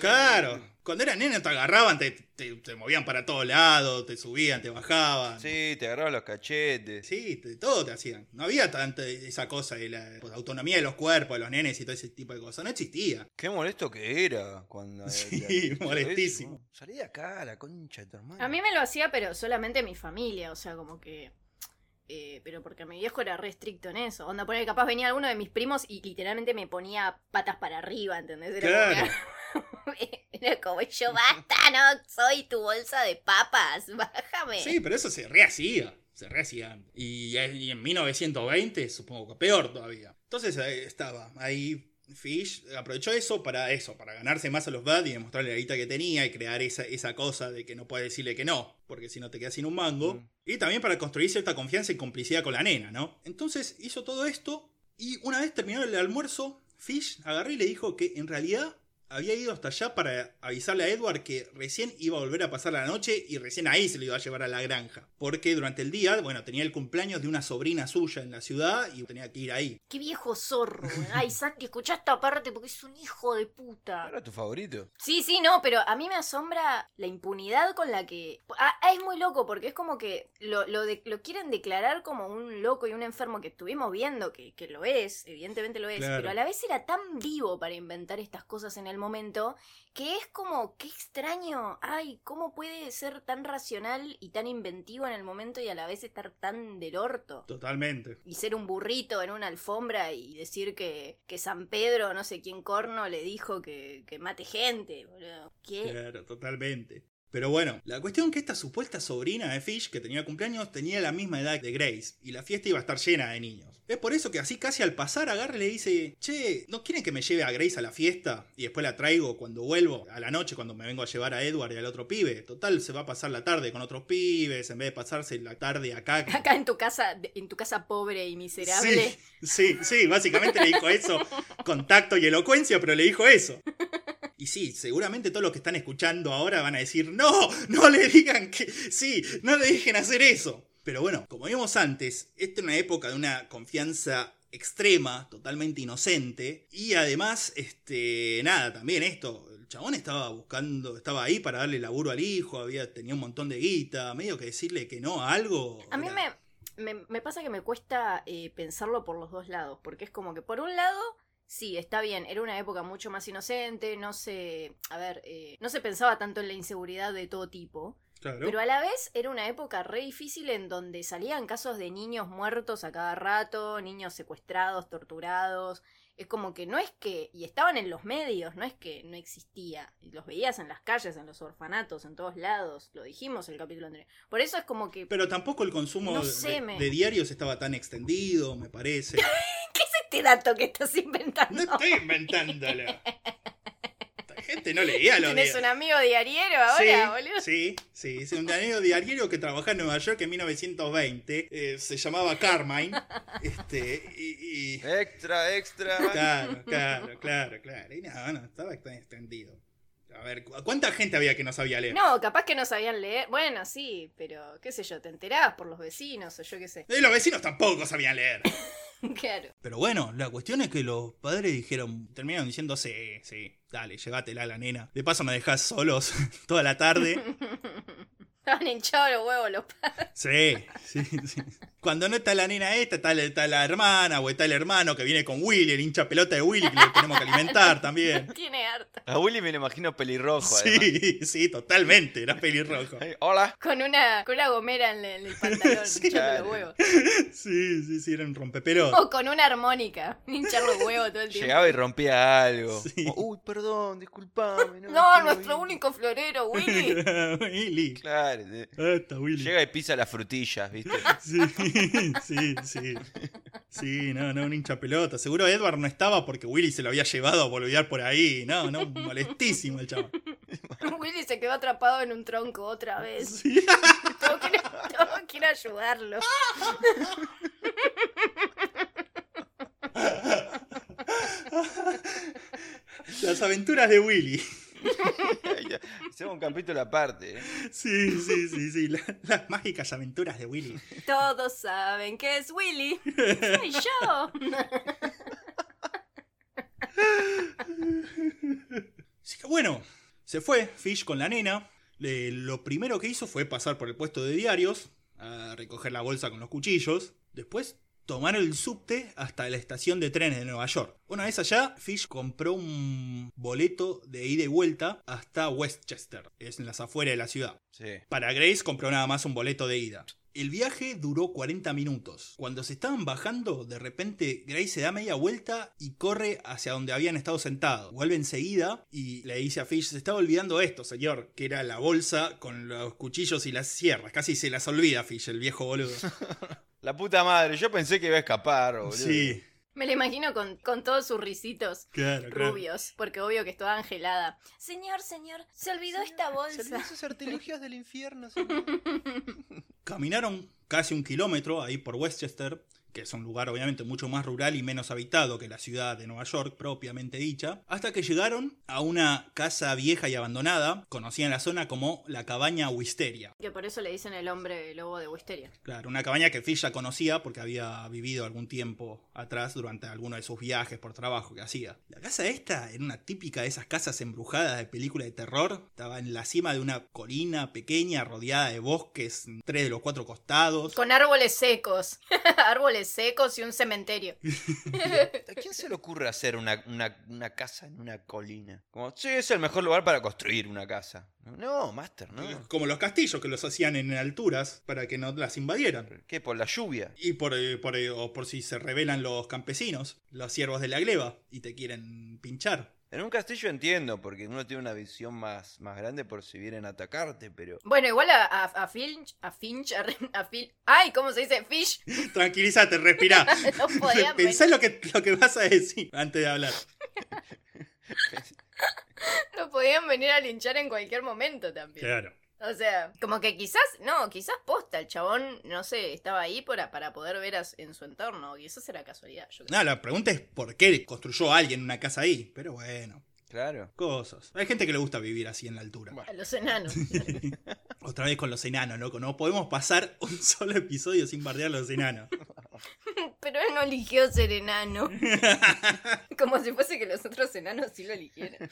Claro, cuando eran nenas te agarraban, te, te, te movían para todos lados, te subían, te bajaban. Sí, te agarraban los cachetes. Sí, te- todo te hacían. No había tanta esa cosa de la pues, autonomía de los cuerpos, de los nenes y todo ese tipo de cosas. No existía. Qué molesto que era cuando... Sí, la- molestísimo. Salí de acá, la concha de tu hermano. A mí me lo hacía, pero solamente mi familia, o sea, como que... eh, pero porque mi viejo era re estricto en eso. Onda, poner capaz venía alguno de mis primos y literalmente me ponía patas para arriba, ¿entendés? Era Claro. como, que- era como yo, basta, no soy tu bolsa de papas, bájame. Sí, pero eso se rehacía. Se rehacía. Y, y en 1920, supongo que peor todavía. Entonces estaba ahí. Fish aprovechó eso para eso, para ganarse más a los Bad y demostrarle la guita que tenía y crear esa, esa cosa de que no puedes decirle que no, porque si no te quedas sin un mango. Mm. Y también para construir cierta confianza y complicidad con la nena, ¿no? Entonces hizo todo esto y una vez terminado el almuerzo, Fish agarró y le dijo que en realidad había ido hasta allá para avisarle a Edward que recién iba a volver a pasar la noche y recién ahí se lo iba a llevar a la granja. Porque durante el día, bueno, tenía el cumpleaños de una sobrina suya en la ciudad y tenía que ir ahí. Qué viejo zorro. güey. Ay, Santi, escuchá esta parte porque es un hijo de puta. ¿Era tu favorito? Sí, sí, no, pero a mí me asombra la impunidad con la que... Ah, ah, es muy loco porque es como que lo, lo, de- lo quieren declarar como un loco y un enfermo que estuvimos viendo, que, que lo es, evidentemente lo es, Claro. pero a la vez era tan vivo para inventar estas cosas en el momento que es como, qué extraño, ay, ¿cómo puede ser tan racional y tan inventivo en el momento y a la vez estar tan del orto? Totalmente. y ser un burrito en una alfombra y decir que, que San Pedro, no sé quién corno, le dijo que, que mate gente, boludo. ¿Qué? Claro, totalmente. Pero bueno, la cuestión que esta supuesta sobrina de Fish, que tenía cumpleaños, tenía la misma edad de Grace, y la fiesta iba a estar llena de niños. Es por eso que así casi al pasar agarra y le dice, che, ¿no quieren que me lleve a Grace a la fiesta? Y después la traigo cuando vuelvo, a la noche, cuando me vengo a llevar a Edward y al otro pibe. Total, se va a pasar la tarde con otros pibes, en vez de pasarse la tarde acá. Acá en tu casa, en tu casa pobre y miserable. Sí, sí, sí, básicamente le dijo eso con tacto y elocuencia, pero le dijo eso. Y sí, seguramente todos los que están escuchando ahora van a decir, no, no le digan que, sí, no le dejen hacer eso. Pero bueno, como vimos antes, esta es una época de una confianza extrema, totalmente inocente. Y además, este, nada, también esto, el chabón estaba buscando, estaba ahí para darle laburo al hijo, había, tenía un montón de guita, medio que decirle que no a algo. A mí era- me, me, me pasa que me cuesta eh, pensarlo por los dos lados, porque es como que por un lado, sí, está bien, era una época mucho más inocente, no se, a ver, eh, no se pensaba tanto en la inseguridad de todo tipo, Claro. pero a la vez era una época re difícil en donde salían casos de niños muertos a cada rato, niños secuestrados, torturados. Es como que no es que. Y estaban en los medios, no es que no existía. Y Los veías en las calles, en los orfanatos, en todos lados. Lo dijimos el capítulo anterior. Por eso es como que. Pero tampoco el consumo No de- sé, de, me- de diarios estaba tan extendido, me parece. ¿Qué este dato que estás inventando? No estoy inventándolo. La gente no leía los ¿Tienes un amigo diariero ahora, boludo? Sí, sí, sí, un amigo diario que trabajaba en Nueva York en 1920, eh, se llamaba Carmine, este, y, y- Extra, extra. claro, claro, claro, claro, y no, no, estaba tan extendido. A ver, ¿cu- ¿cuánta gente había que no sabía leer? No, capaz que no sabían leer. Bueno, sí, pero qué sé yo, te enterabas por los vecinos o yo qué sé. Los vecinos tampoco sabían leer. claro. Pero bueno, la cuestión es que los padres dijeron, terminaron diciendo, sí, sí, dale, llegátela a la nena. De paso me dejás solos toda la tarde. Estaban hinchados los huevos los padres. Sí, sí, sí. Cuando no está la nena esta, está la, está la hermana o está el hermano que viene con Willy, el hincha pelota de Willy, que lo tenemos que alimentar también. Tiene harta. A Willy me lo imagino pelirrojo. además. Sí, sí, totalmente, era pelirrojo. Hola. Con una, con una gomera en, el- en el pantalón, Sí. hinchando los huevos. Sí, sí, sí, era un rompepelot. O con una armónica, hinchar los huevos todo el tiempo. Llegaba y rompía algo. Sí. Como, Uy, perdón, disculpame. No, nuestro ir". único florero, Willy. Willy. Claro. Ah, está Willy. Llega y pisa las frutillas, ¿viste? Sí, sí, sí. Sí, no, no, un hincha pelota. Seguro Edward no estaba porque Willy se lo había llevado a boludear por ahí. No, no, molestísimo el chaval. Willy se quedó atrapado en un tronco otra vez. Sí. Tengo que, ir- tengo que ir a ayudarlo. Las aventuras de Willy. Hacemos un capítulo aparte. ¿eh? Sí, sí, sí, sí. la- las mágicas aventuras de Willy. Todos saben que es Willy. Soy yo. Así que bueno, se fue Fish con la nena. Le- lo primero que hizo fue pasar por el puesto de diarios, a recoger la bolsa con los cuchillos. Después tomar el subte hasta la estación de trenes de Nueva York. Una vez allá, Fish compró un boleto de ida y vuelta hasta Westchester, es en las afueras de la ciudad. Sí. Para Grace compró nada más un boleto de ida. El viaje duró 40 minutos. Cuando se estaban bajando, de repente Grace se da media vuelta y corre hacia donde habían estado sentados. Vuelve enseguida y le dice a Fish, se estaba olvidando esto, señor, que era la bolsa con los cuchillos y las sierras. Casi se las olvida Fish, el viejo boludo. La puta madre, yo pensé que iba a escapar, boludo. Sí, Me lo imagino con, con todos sus risitos claro, claro. rubios, porque obvio que estaba angelada. Señor, señor, se olvidó esta Se olvidó bolsa. esos artilugios del infierno, señor. Caminaron casi un kilómetro ahí por Westchester, que es un lugar obviamente mucho más rural y menos habitado que la ciudad de Nueva York propiamente dicha, hasta que llegaron a una casa vieja y abandonada, conocida en la zona como la cabaña Wisteria. Que por eso le dicen el hombre lobo de Wisteria. Claro, una cabaña que Fish ya conocía porque había vivido algún tiempo atrás durante alguno de sus viajes por trabajo que hacía. La casa esta era una típica de esas casas embrujadas de película de terror. Estaba en la cima de una colina pequeña rodeada de bosques en tres de los cuatro costados. Con árboles secos. árboles secos y un cementerio. ¿A quién se le ocurre hacer una, una- una casa en una colina? Como, sí, es el mejor lugar para construir una casa. No, Master, no. Como los castillos que los hacían en alturas para que no las invadieran. ¿Qué? ¿Por la lluvia? Y por, eh, por, eh, o por si se rebelan los campesinos, los siervos de la gleba, y te quieren pinchar. En un castillo entiendo, porque uno tiene una visión más, más grande por si vienen a atacarte, pero... Bueno, igual a, a, a Finch, a Finch, a, a Phil- ay, ¿cómo se dice? Fish, Tranquilízate, respirá. no podían Pensá venir, lo que, lo que vas a decir antes de hablar. no podían venir a linchar en cualquier momento también. Claro. O sea, como que quizás, no, quizás posta, el chabón, no sé, estaba ahí para, para poder ver a- en su entorno, quizás era casualidad. Yo. No, la pregunta es por qué construyó alguien una casa ahí. Pero bueno, Claro. Cosas. Hay gente que le gusta vivir así en la altura. Bueno. A los enanos. Otra vez con los enanos, loco. No podemos pasar un solo episodio sin bardear a los enanos. Pero él no eligió ser enano. Como si fuese que los otros enanos sí lo eligieran.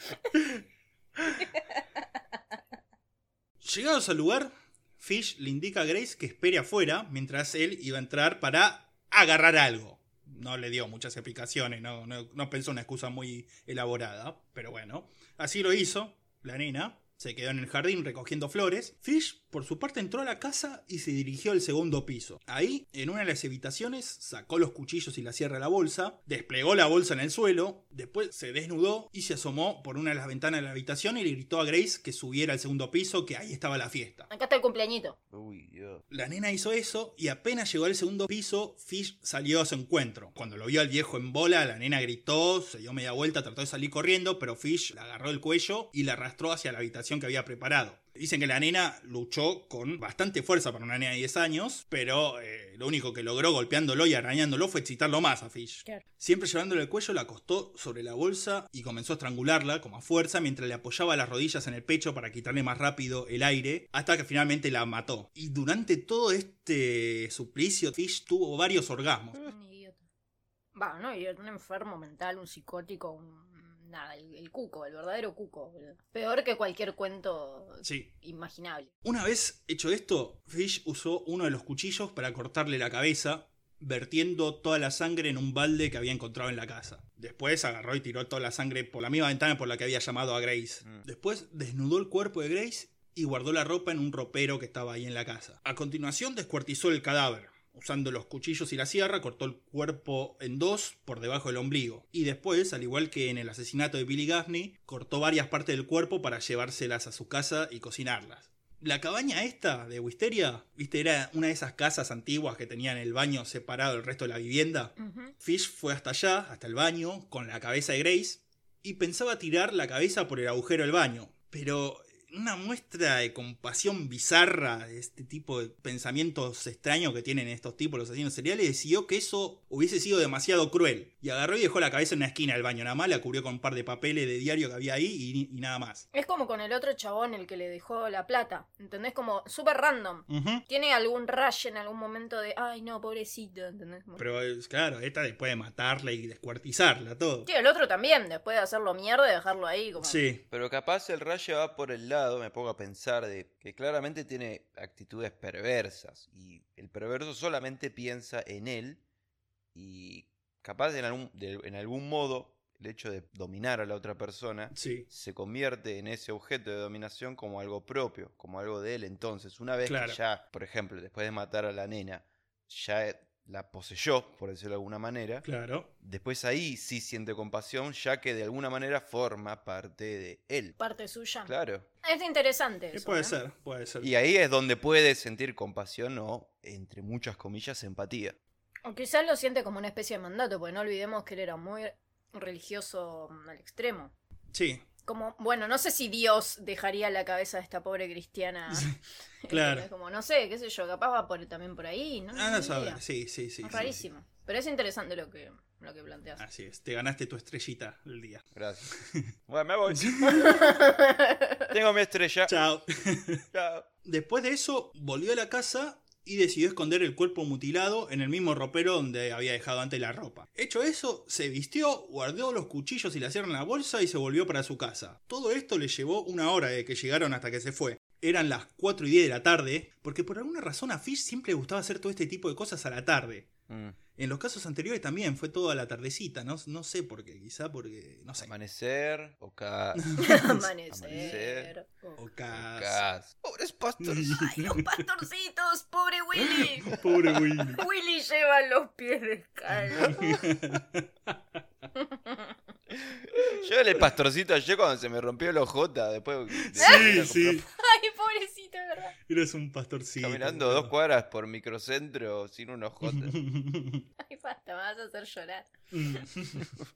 Llegados al lugar, Fish le indica a Grace que espere afuera mientras él iba a entrar para agarrar algo. No le dio muchas explicaciones, no, no, no pensó una excusa muy elaborada, pero bueno, así lo hizo la nena. Se quedó en el jardín recogiendo flores. Fish, por su parte, entró a la casa y se dirigió al segundo piso. Ahí, en una de las habitaciones, sacó los cuchillos y la sierra de la bolsa, desplegó la bolsa en el suelo, después se desnudó y se asomó por una de las ventanas de la habitación y le gritó a Grace que subiera al segundo piso, que ahí estaba la fiesta. Acá está el cumpleañito. Uy, Dios. La nena hizo eso y apenas llegó al segundo piso, Fish salió a su encuentro. Cuando lo vio al viejo en bola, la nena gritó, se dio media vuelta, trató de salir corriendo, pero Fish la agarró el cuello y la arrastró hacia la habitación que había preparado. Dicen que la nena luchó con bastante fuerza para una nena de 10 años, pero eh, lo único que logró golpeándolo y arañándolo fue excitarlo más a Fish. Claro. Siempre llevándole el cuello, la acostó sobre la bolsa y comenzó a estrangularla como a fuerza mientras le apoyaba las rodillas en el pecho para quitarle más rápido el aire, hasta que finalmente la mató. Y durante todo este suplicio, Fish tuvo varios orgasmos. Un idiota. Va, no, idiota, un enfermo mental, un psicótico, un. Nada, el, el cuco, el verdadero cuco. Peor que cualquier cuento Sí. imaginable. Una vez hecho esto, Fish usó uno de los cuchillos para cortarle la cabeza, vertiendo toda la sangre en un balde que había encontrado en la casa. Después agarró y tiró toda la sangre por la misma ventana por la que había llamado a Grace. Mm. Después desnudó el cuerpo de Grace y guardó la ropa en un ropero que estaba ahí en la casa. A continuación descuartizó el cadáver. Usando los cuchillos y la sierra, cortó el cuerpo en dos por debajo del ombligo. Y después, al igual que en el asesinato de Billy Gaffney, cortó varias partes del cuerpo para llevárselas a su casa y cocinarlas. La cabaña esta de Wisteria, viste, era una de esas casas antiguas que tenían el baño separado del resto de la vivienda. Fish fue hasta allá, hasta el baño, con la cabeza de Grace, y pensaba tirar la cabeza por el agujero del baño. Pero una muestra de compasión bizarra, de este tipo de pensamientos extraños que tienen estos tipos, los asesinos seriales, decidió que eso hubiese sido demasiado cruel. Y agarró y dejó la cabeza en una esquina del baño, nada más, la cubrió con un par de papeles de diario que había ahí y, y nada más. Es como con el otro chabón, el que le dejó la plata. ¿Entendés? Como súper random. Tiene algún rush en algún momento de, ay no, pobrecito, ¿entendés? Pero es- claro, esta después de matarla y descuartizarla, todo. Sí, el otro también, después de hacerlo mierda, y dejarlo ahí como... Sí, Pero capaz el rayo va por el lado, me pongo a pensar, de que claramente tiene actitudes perversas. Y el perverso solamente piensa en él. Y capaz en algún, de- en algún modo, el hecho de dominar a la otra persona sí. se convierte en ese objeto de dominación como algo propio, como algo de él. Entonces, una vez Claro. que ya, por ejemplo, después de matar a la nena, ya la poseyó, por decirlo de alguna manera, Claro. después ahí sí siente compasión, ya que de alguna manera forma parte de él. Parte suya. Claro. Es interesante Eh, eso. puede ser, puede ser. Y ahí es donde puede sentir compasión o, entre muchas comillas, empatía. O quizás lo siente como una especie de mandato, porque no olvidemos que él era muy religioso mm, al extremo. Sí, Como, bueno, no sé si Dios dejaría la cabeza de esta pobre cristiana. claro. Es como, no sé, qué sé yo, capaz va por, también por ahí, ¿no? Ah, no saber. Sí, sí, sí. Es sí, rarísimo. Pero es interesante lo que, lo que planteas. sí. Así es. Te ganaste tu estrellita del día. Gracias. Bueno, me voy. Tengo mi estrella. Chao. Chao. Después de eso, volvió a la casa y decidió esconder el cuerpo mutilado en el mismo ropero donde había dejado antes la ropa. Hecho eso, se vistió, guardó los cuchillos y la sierra en la bolsa y se volvió para su casa. Todo esto le llevó una hora de que llegaron hasta que se fue. Eran las 4 y 10 de la tarde, porque por alguna razón a Fish siempre le gustaba hacer todo este tipo de cosas a la tarde. Mm. En los casos anteriores también fue todo a la tardecita, no, no sé por qué, quizá porque, no sé. Amanecer, oca... Amanecer. Amanecer. Oh. O cas- Cas. Pobres pastores. Ay, los pastorcitos, pobre Willy. Pobre Willy. Willy lleva los pies descalzos. Yo el pastorcito ayer cuando se me rompió el ojota. Después de- Sí, sí. Pobrecito, de verdad. Eres un pastorcito. Caminando dos cuadras por microcentro sin un ojota. Ay, basta, me vas a hacer llorar.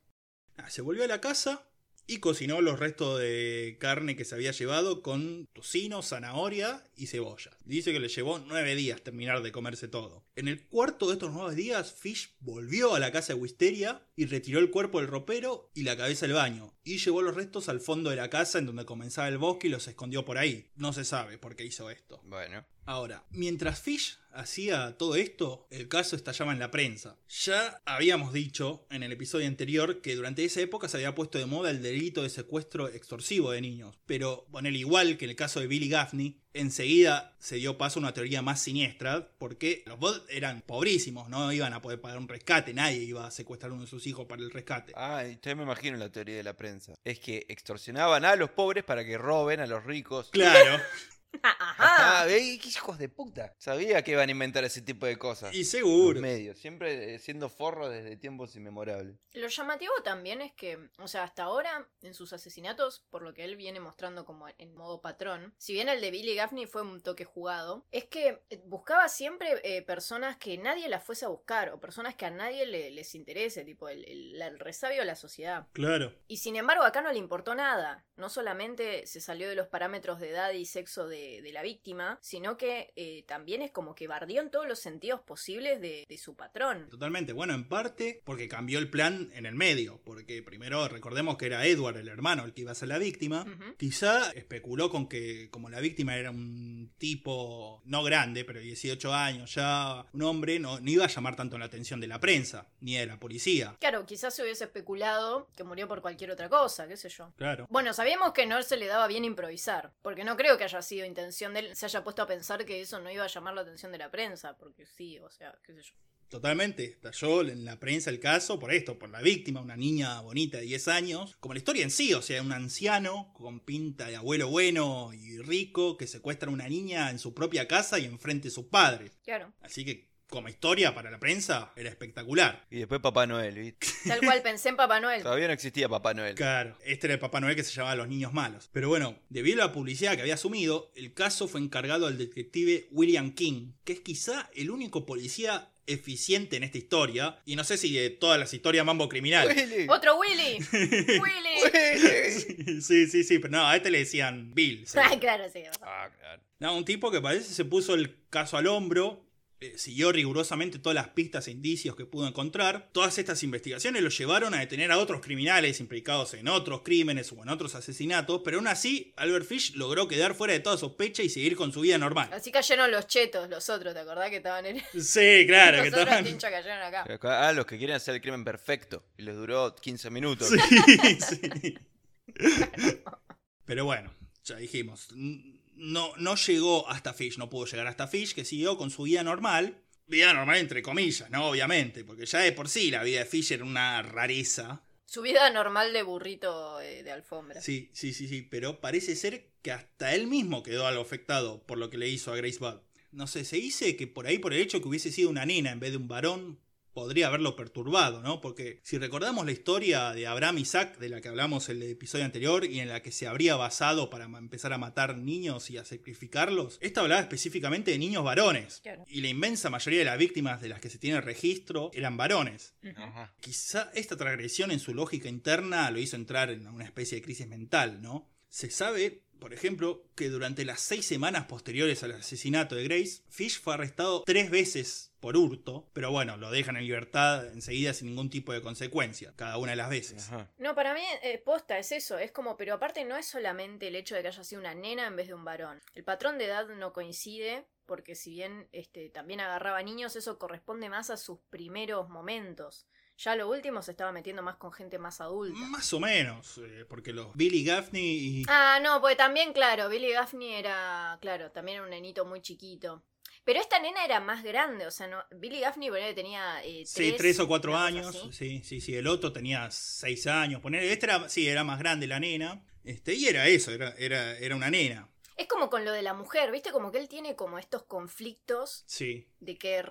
Ah, se volvió a la casa y cocinó los restos de carne que se había llevado con tocino, zanahoria y cebolla. Dice que le llevó nueve días terminar de comerse todo. En el cuarto de estos nueve días, Fish volvió a la casa de Wisteria y retiró el cuerpo del ropero y la cabeza del baño, y llevó los restos al fondo de la casa en donde comenzaba el bosque y los escondió por ahí. No se sabe por qué hizo esto. Bueno. Ahora, mientras Fish hacía todo esto, el caso estallaba en la prensa. Ya habíamos dicho en el episodio anterior que durante esa época se había puesto de moda el delito de secuestro extorsivo de niños. Pero, poner igual que en el caso de Billy Gaffney, enseguida se dio paso a una teoría más siniestra, porque los bots eran pobrísimos, no iban a poder pagar un rescate, nadie iba a secuestrar a uno de sus hijos para el rescate. Ah, ya me imagino la teoría de la prensa. Es que extorsionaban a los pobres para que roben a los ricos. Claro. Ajá. ¿Qué hijos de puta? Sabía que iban a inventar ese tipo de cosas. Y Los seguro. medios, siempre eh, siendo forros desde tiempos inmemorables. Lo llamativo también es que, o sea, hasta ahora, en sus asesinatos, por lo que él viene mostrando como en modo patrón, si bien el de Billy Gaffney fue un toque jugado, es que eh, buscaba siempre eh, personas que nadie las fuese a buscar, o personas que a nadie le- les interese, tipo el, el- el resabio de la sociedad. Claro. Y sin embargo, acá no le importó nada. No solamente se salió de los parámetros de edad y sexo de, de la víctima, sino que eh, también es como que bardió en todos los sentidos posibles de, de su patrón. Totalmente. Bueno, en parte porque cambió el plan en el medio. Porque primero recordemos que era Edward, el hermano, el que iba a ser la víctima. Ujú. Quizá especuló con que como la víctima era un tipo no grande, pero 18 años ya, un hombre, no, no iba a llamar tanto la atención de la prensa, ni de la policía. Claro, quizás se hubiese especulado que murió por cualquier otra cosa, qué sé yo. Claro. Bueno, sabíamos que no se le daba bien improvisar, porque no creo que haya sido intención de él, se haya puesto a pensar que eso no iba a llamar la atención de la prensa, porque sí, o sea, qué sé yo. Totalmente, estalló en la prensa el caso por esto, por la víctima, una niña bonita de 10 años, como la historia en sí, o sea, un anciano con pinta de abuelo bueno y rico que secuestra a una niña en su propia casa y enfrente de sus padres. Claro, Así que como historia para la prensa era espectacular. Y después Papá Noel, ¿viste? tal cual pensé en Papá Noel. Todavía no existía Papá Noel. Claro, este era el Papá Noel que se llamaba Los Niños Malos. Pero bueno, debido a la publicidad que había asumido, el caso fue encargado al detective William King, que es quizá el único policía eficiente en esta historia, y no sé si de todas las historias mambo criminal. Huele. ¡Otro Willy! ¡Willy! Sí, sí, sí, pero no, a este le decían Bill. sí. Ay, claro, sí. Ah, claro. No, un tipo que parece se puso el caso al hombro, eh, siguió rigurosamente todas las pistas e indicios que pudo encontrar. Todas estas investigaciones lo llevaron a detener a otros criminales implicados en otros crímenes o en otros asesinatos, pero aún así Albert Fish logró quedar fuera de toda sospecha y seguir con su vida normal. Así cayeron los chetos, los otros, ¿te acordás que estaban en Sí, claro, Los que otros estaban... cayeron acá. Pero acá, Ah, los que quieren hacer el crimen perfecto. Y les duró 15 minutos. Sí, sí. Pero bueno, ya dijimos, no, no llegó hasta Fish, no pudo llegar hasta Fish, que siguió con su vida normal. Vida normal entre comillas, ¿no? Obviamente, porque ya de por sí la vida de Fish era una rareza. Su vida normal de burrito eh, de alfombra. Sí, sí, sí, sí, pero parece ser que hasta él mismo quedó algo afectado por lo que le hizo a Grace. No sé, se dice que por ahí, por el hecho que hubiese sido una nena en vez de un varón, podría haberlo perturbado, ¿no? Porque si recordamos la historia de Abraham Isaac, de la que hablamos en el episodio anterior, y en la que se habría basado para empezar a matar niños y a sacrificarlos, esta hablaba específicamente de niños varones. Claro. Y la inmensa mayoría de las víctimas de las que se tiene registro eran varones. Quizá esta transgresión en su lógica interna lo hizo entrar en una especie de crisis mental, ¿no? Se sabe, por ejemplo, que durante las seis semanas posteriores al asesinato de Grace, Fish fue arrestado tres veces por hurto, pero bueno, lo dejan en libertad enseguida sin ningún tipo de consecuencia, cada una de las veces. Ajá. No, para mí, eh, posta, es eso. Es como, pero aparte no es solamente el hecho de que haya sido una nena en vez de un varón. El patrón de edad no coincide, porque si bien este, también agarraba niños, eso corresponde más a sus primeros momentos. Ya lo último se estaba metiendo más con gente más adulta. Más o menos, eh, porque los Billy Gaffney y... Ah, no, pues también, claro, Billy Gaffney era, claro, también era un nenito muy chiquito. Pero esta nena era más grande, o sea, no, Billy Gaffney tenía eh, Sí, tres o cuatro años. Sí, sí, sí. El otro tenía seis años. Poner, este era, sí, era más grande la nena. Este, y era eso, era, era, era una nena. Es como con lo de la mujer, ¿viste? Como que él tiene como estos conflictos Sí. de que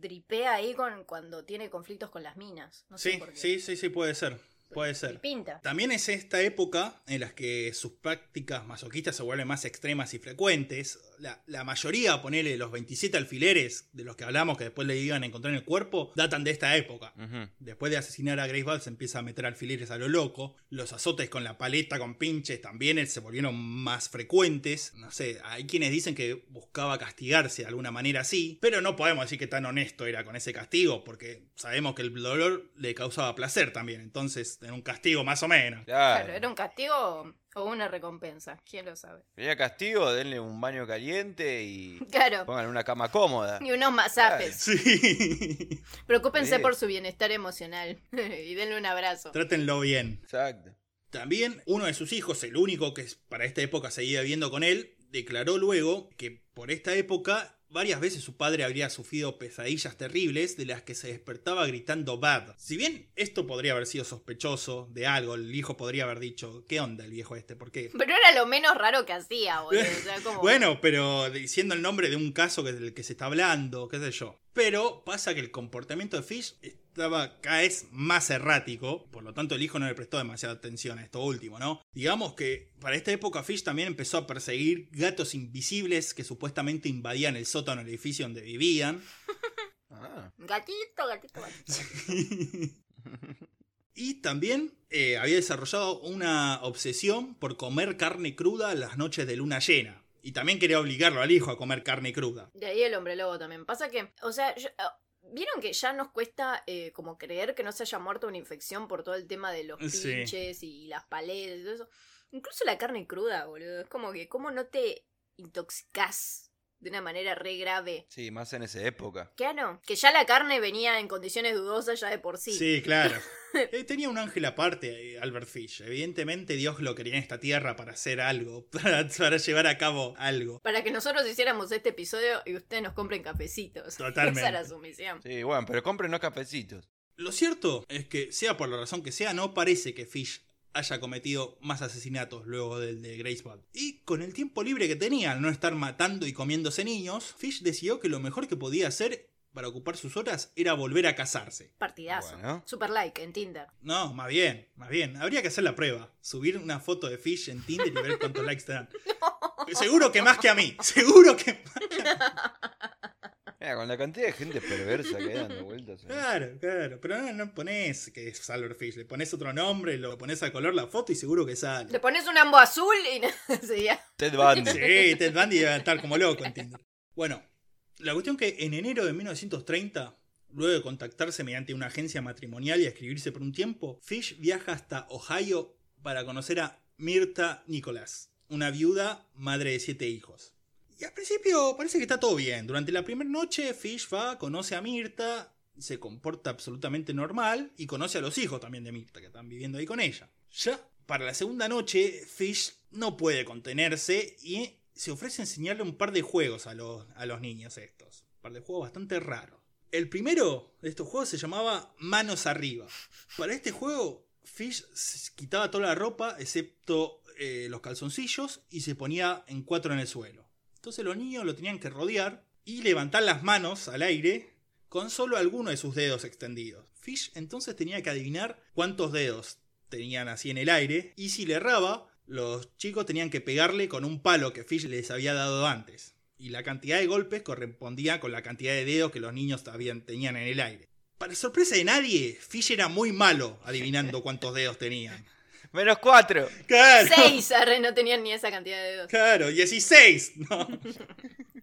dripea ahí con cuando tiene conflictos con las minas. No sé Sí, por qué. sí, sí, sí, puede ser. Puede ser. Pinta. También es esta época en la que sus prácticas masoquistas se vuelven más extremas y frecuentes. La, la mayoría, ponele los 27 alfileres de los que hablamos que después le iban a encontrar en el cuerpo, datan de esta época. Después de asesinar a Grace Bull se empieza a meter alfileres a lo loco. Los azotes con la paleta, con pinches, también se volvieron más frecuentes. No sé, hay quienes dicen que buscaba castigarse de alguna manera así. Pero no podemos decir que tan honesto era con ese castigo, porque sabemos que el dolor le causaba placer también. Entonces, era un castigo más o menos. Claro. Claro, ¿era un castigo o una recompensa? ¿Quién lo sabe? Quería castigo, denle un baño caliente y Claro. pongan una cama cómoda. Y unos masajes. Sí. Preocúpense Sí. por su bienestar emocional. y denle un abrazo. Trátenlo bien. Exacto. También uno de sus hijos, el único que para esta época seguía viviendo con él, declaró luego que por esta época varias veces su padre habría sufrido pesadillas terribles de las que se despertaba gritando bad. Si bien esto podría haber sido sospechoso de algo, el hijo podría haber dicho, ¿qué onda el viejo este? ¿Por qué? Pero era lo menos raro que hacía, boludo. O sea, como... Bueno, pero diciendo el nombre de un caso que- del que se está hablando, qué sé yo. Pero pasa que el comportamiento de Fish estaba cada vez más errático, por lo tanto el hijo no le prestó demasiada atención a esto último, ¿no? Digamos que para esta época Fish también empezó a perseguir gatos invisibles que supuestamente invadían el sótano del edificio donde vivían. Ah. Gatito, gatito, gatito. Y también eh, había desarrollado una obsesión por comer carne cruda las noches de luna llena. Y también quería obligarlo al hijo a comer carne cruda. De ahí el hombre lobo también. Pasa que, o sea, yo- ah, ¿vieron que ya nos cuesta eh, como creer que no se haya muerto una infección por todo el tema de los Sí. pinches y las paletas y todo eso? Incluso la carne cruda, boludo. Es como que, ¿cómo no te intoxicás de una manera re grave? Sí, más en esa época. Claro, que ya la carne venía en condiciones dudosas ya de por sí. Sí, claro. Eh, tenía un ángel aparte, eh, Albert Fish. Evidentemente Dios lo quería en esta tierra para hacer algo, para, para llevar a cabo algo. Para que nosotros hiciéramos este episodio y ustedes nos compren cafecitos. Totalmente. Esa era su misión. Sí, bueno, pero cómprenos cafecitos. Lo cierto es que, sea por la razón que sea, no parece que Fish haya cometido más asesinatos luego del de Gracebud. Y con el tiempo libre que tenía al no estar matando y comiéndose niños, Fish decidió que lo mejor que podía hacer para ocupar sus horas era volver a casarse. Partidazo. Bueno. Super like en Tinder. No, más bien, más bien. Habría que hacer la prueba. Subir una foto de Fish en Tinder y ver cuántos likes te dan. Seguro que más que a mí. Seguro que Mira, con la cantidad de gente perversa que hay dando vueltas. ¿eh? Claro, claro. Pero no, no pones que es Albert Fish. Le pones otro nombre, lo pones a color la foto y seguro que sale. Le pones un ambo azul y sería. Ted Bundy. Sí, Ted Bundy debe estar como loco en Tinder. Bueno, la cuestión que en enero de 1930, luego de contactarse mediante una agencia matrimonial y escribirse por un tiempo, Fish viaja hasta Ohio para conocer a Mirta Nicholas, una viuda madre de siete hijos. Y al principio parece que está todo bien. Durante la primera noche, Fish va, conoce a Mirta, se comporta absolutamente normal y conoce a los hijos también de Mirta, que están viviendo ahí con ella. Ya para la segunda noche, Fish no puede contenerse y se ofrece enseñarle un par de juegos a los, a los niños estos. Un par de juegos bastante raros. El primero de estos juegos se llamaba Manos Arriba. Para este juego, Fish quitaba toda la ropa excepto eh, los calzoncillos y se ponía en cuatro en el suelo. Entonces los niños lo tenían que rodear y levantar las manos al aire con solo alguno de sus dedos extendidos. Fish entonces tenía que adivinar cuántos dedos tenían así en el aire y si le erraba, los chicos tenían que pegarle con un palo que Fish les había dado antes. Y la cantidad de golpes correspondía con la cantidad de dedos que los niños tenían en el aire. Para sorpresa de nadie, Fish era muy malo adivinando cuántos dedos tenían. Menos cuatro. ¡Claro! Seis, arre, no tenían ni esa cantidad de dedos. ¡Claro! ¡16! No,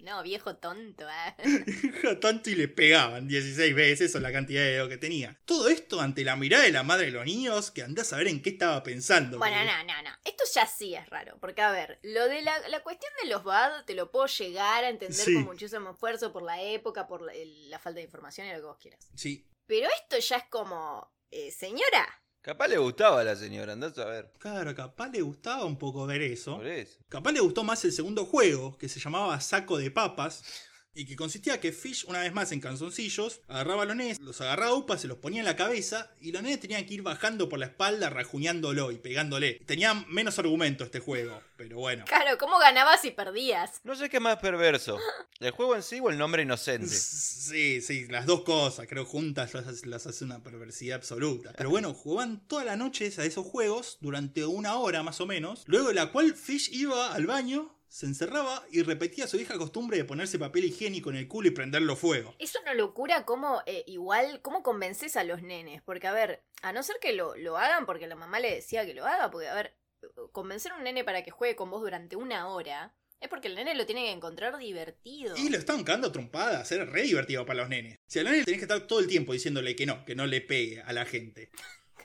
No, viejo tonto, eh. tanto y le pegaban 16 veces o la cantidad de dedos que tenía. Todo esto ante la mirada de la madre de los niños que andás a ver en qué estaba pensando. Bueno, porque- no, no, no. Esto ya sí es raro. Porque, a ver, lo de la, la cuestión de los BAD te lo puedo llegar a entender Sí. con muchísimo esfuerzo por la época, por la falta de información y lo que vos quieras. Sí, Pero esto ya es como. eh, señora, Capaz le gustaba a la señora, andás a ver. claro, capaz le gustaba un poco ver eso. Por eso. Capaz le gustó más el segundo juego, que se llamaba Saco de Papas. Y que consistía que Fish, una vez más en canzoncillos, agarraba a los nenes, los agarraba a upa, se los ponía en la cabeza y los nenes tenían que ir bajando por la espalda, rajuñándolo y pegándole. Tenía menos argumento este juego, pero bueno. Claro, ¿cómo ganabas y perdías? No sé qué más perverso. ¿El juego en sí o el nombre inocente? Sí, sí, las dos cosas, creo juntas las, las hace una perversidad absoluta. Pero bueno, jugaban toda la noche a esos juegos durante una hora más o menos, luego de la cual Fish iba al baño se encerraba y repetía su vieja costumbre de ponerse papel higiénico en el culo y prenderlo fuego. Es una locura cómo, eh, igual, cómo convences a los nenes. Porque, a ver, a no ser que lo, lo hagan porque la mamá le decía que lo haga, porque, a ver, convencer a un nene para que juegue con vos durante una hora es porque el nene lo tiene que encontrar divertido. Y lo están cagando trompadas, era re divertido para los nenes. Si al nene tenés que estar todo el tiempo diciéndole que no, que no le pegue a la gente.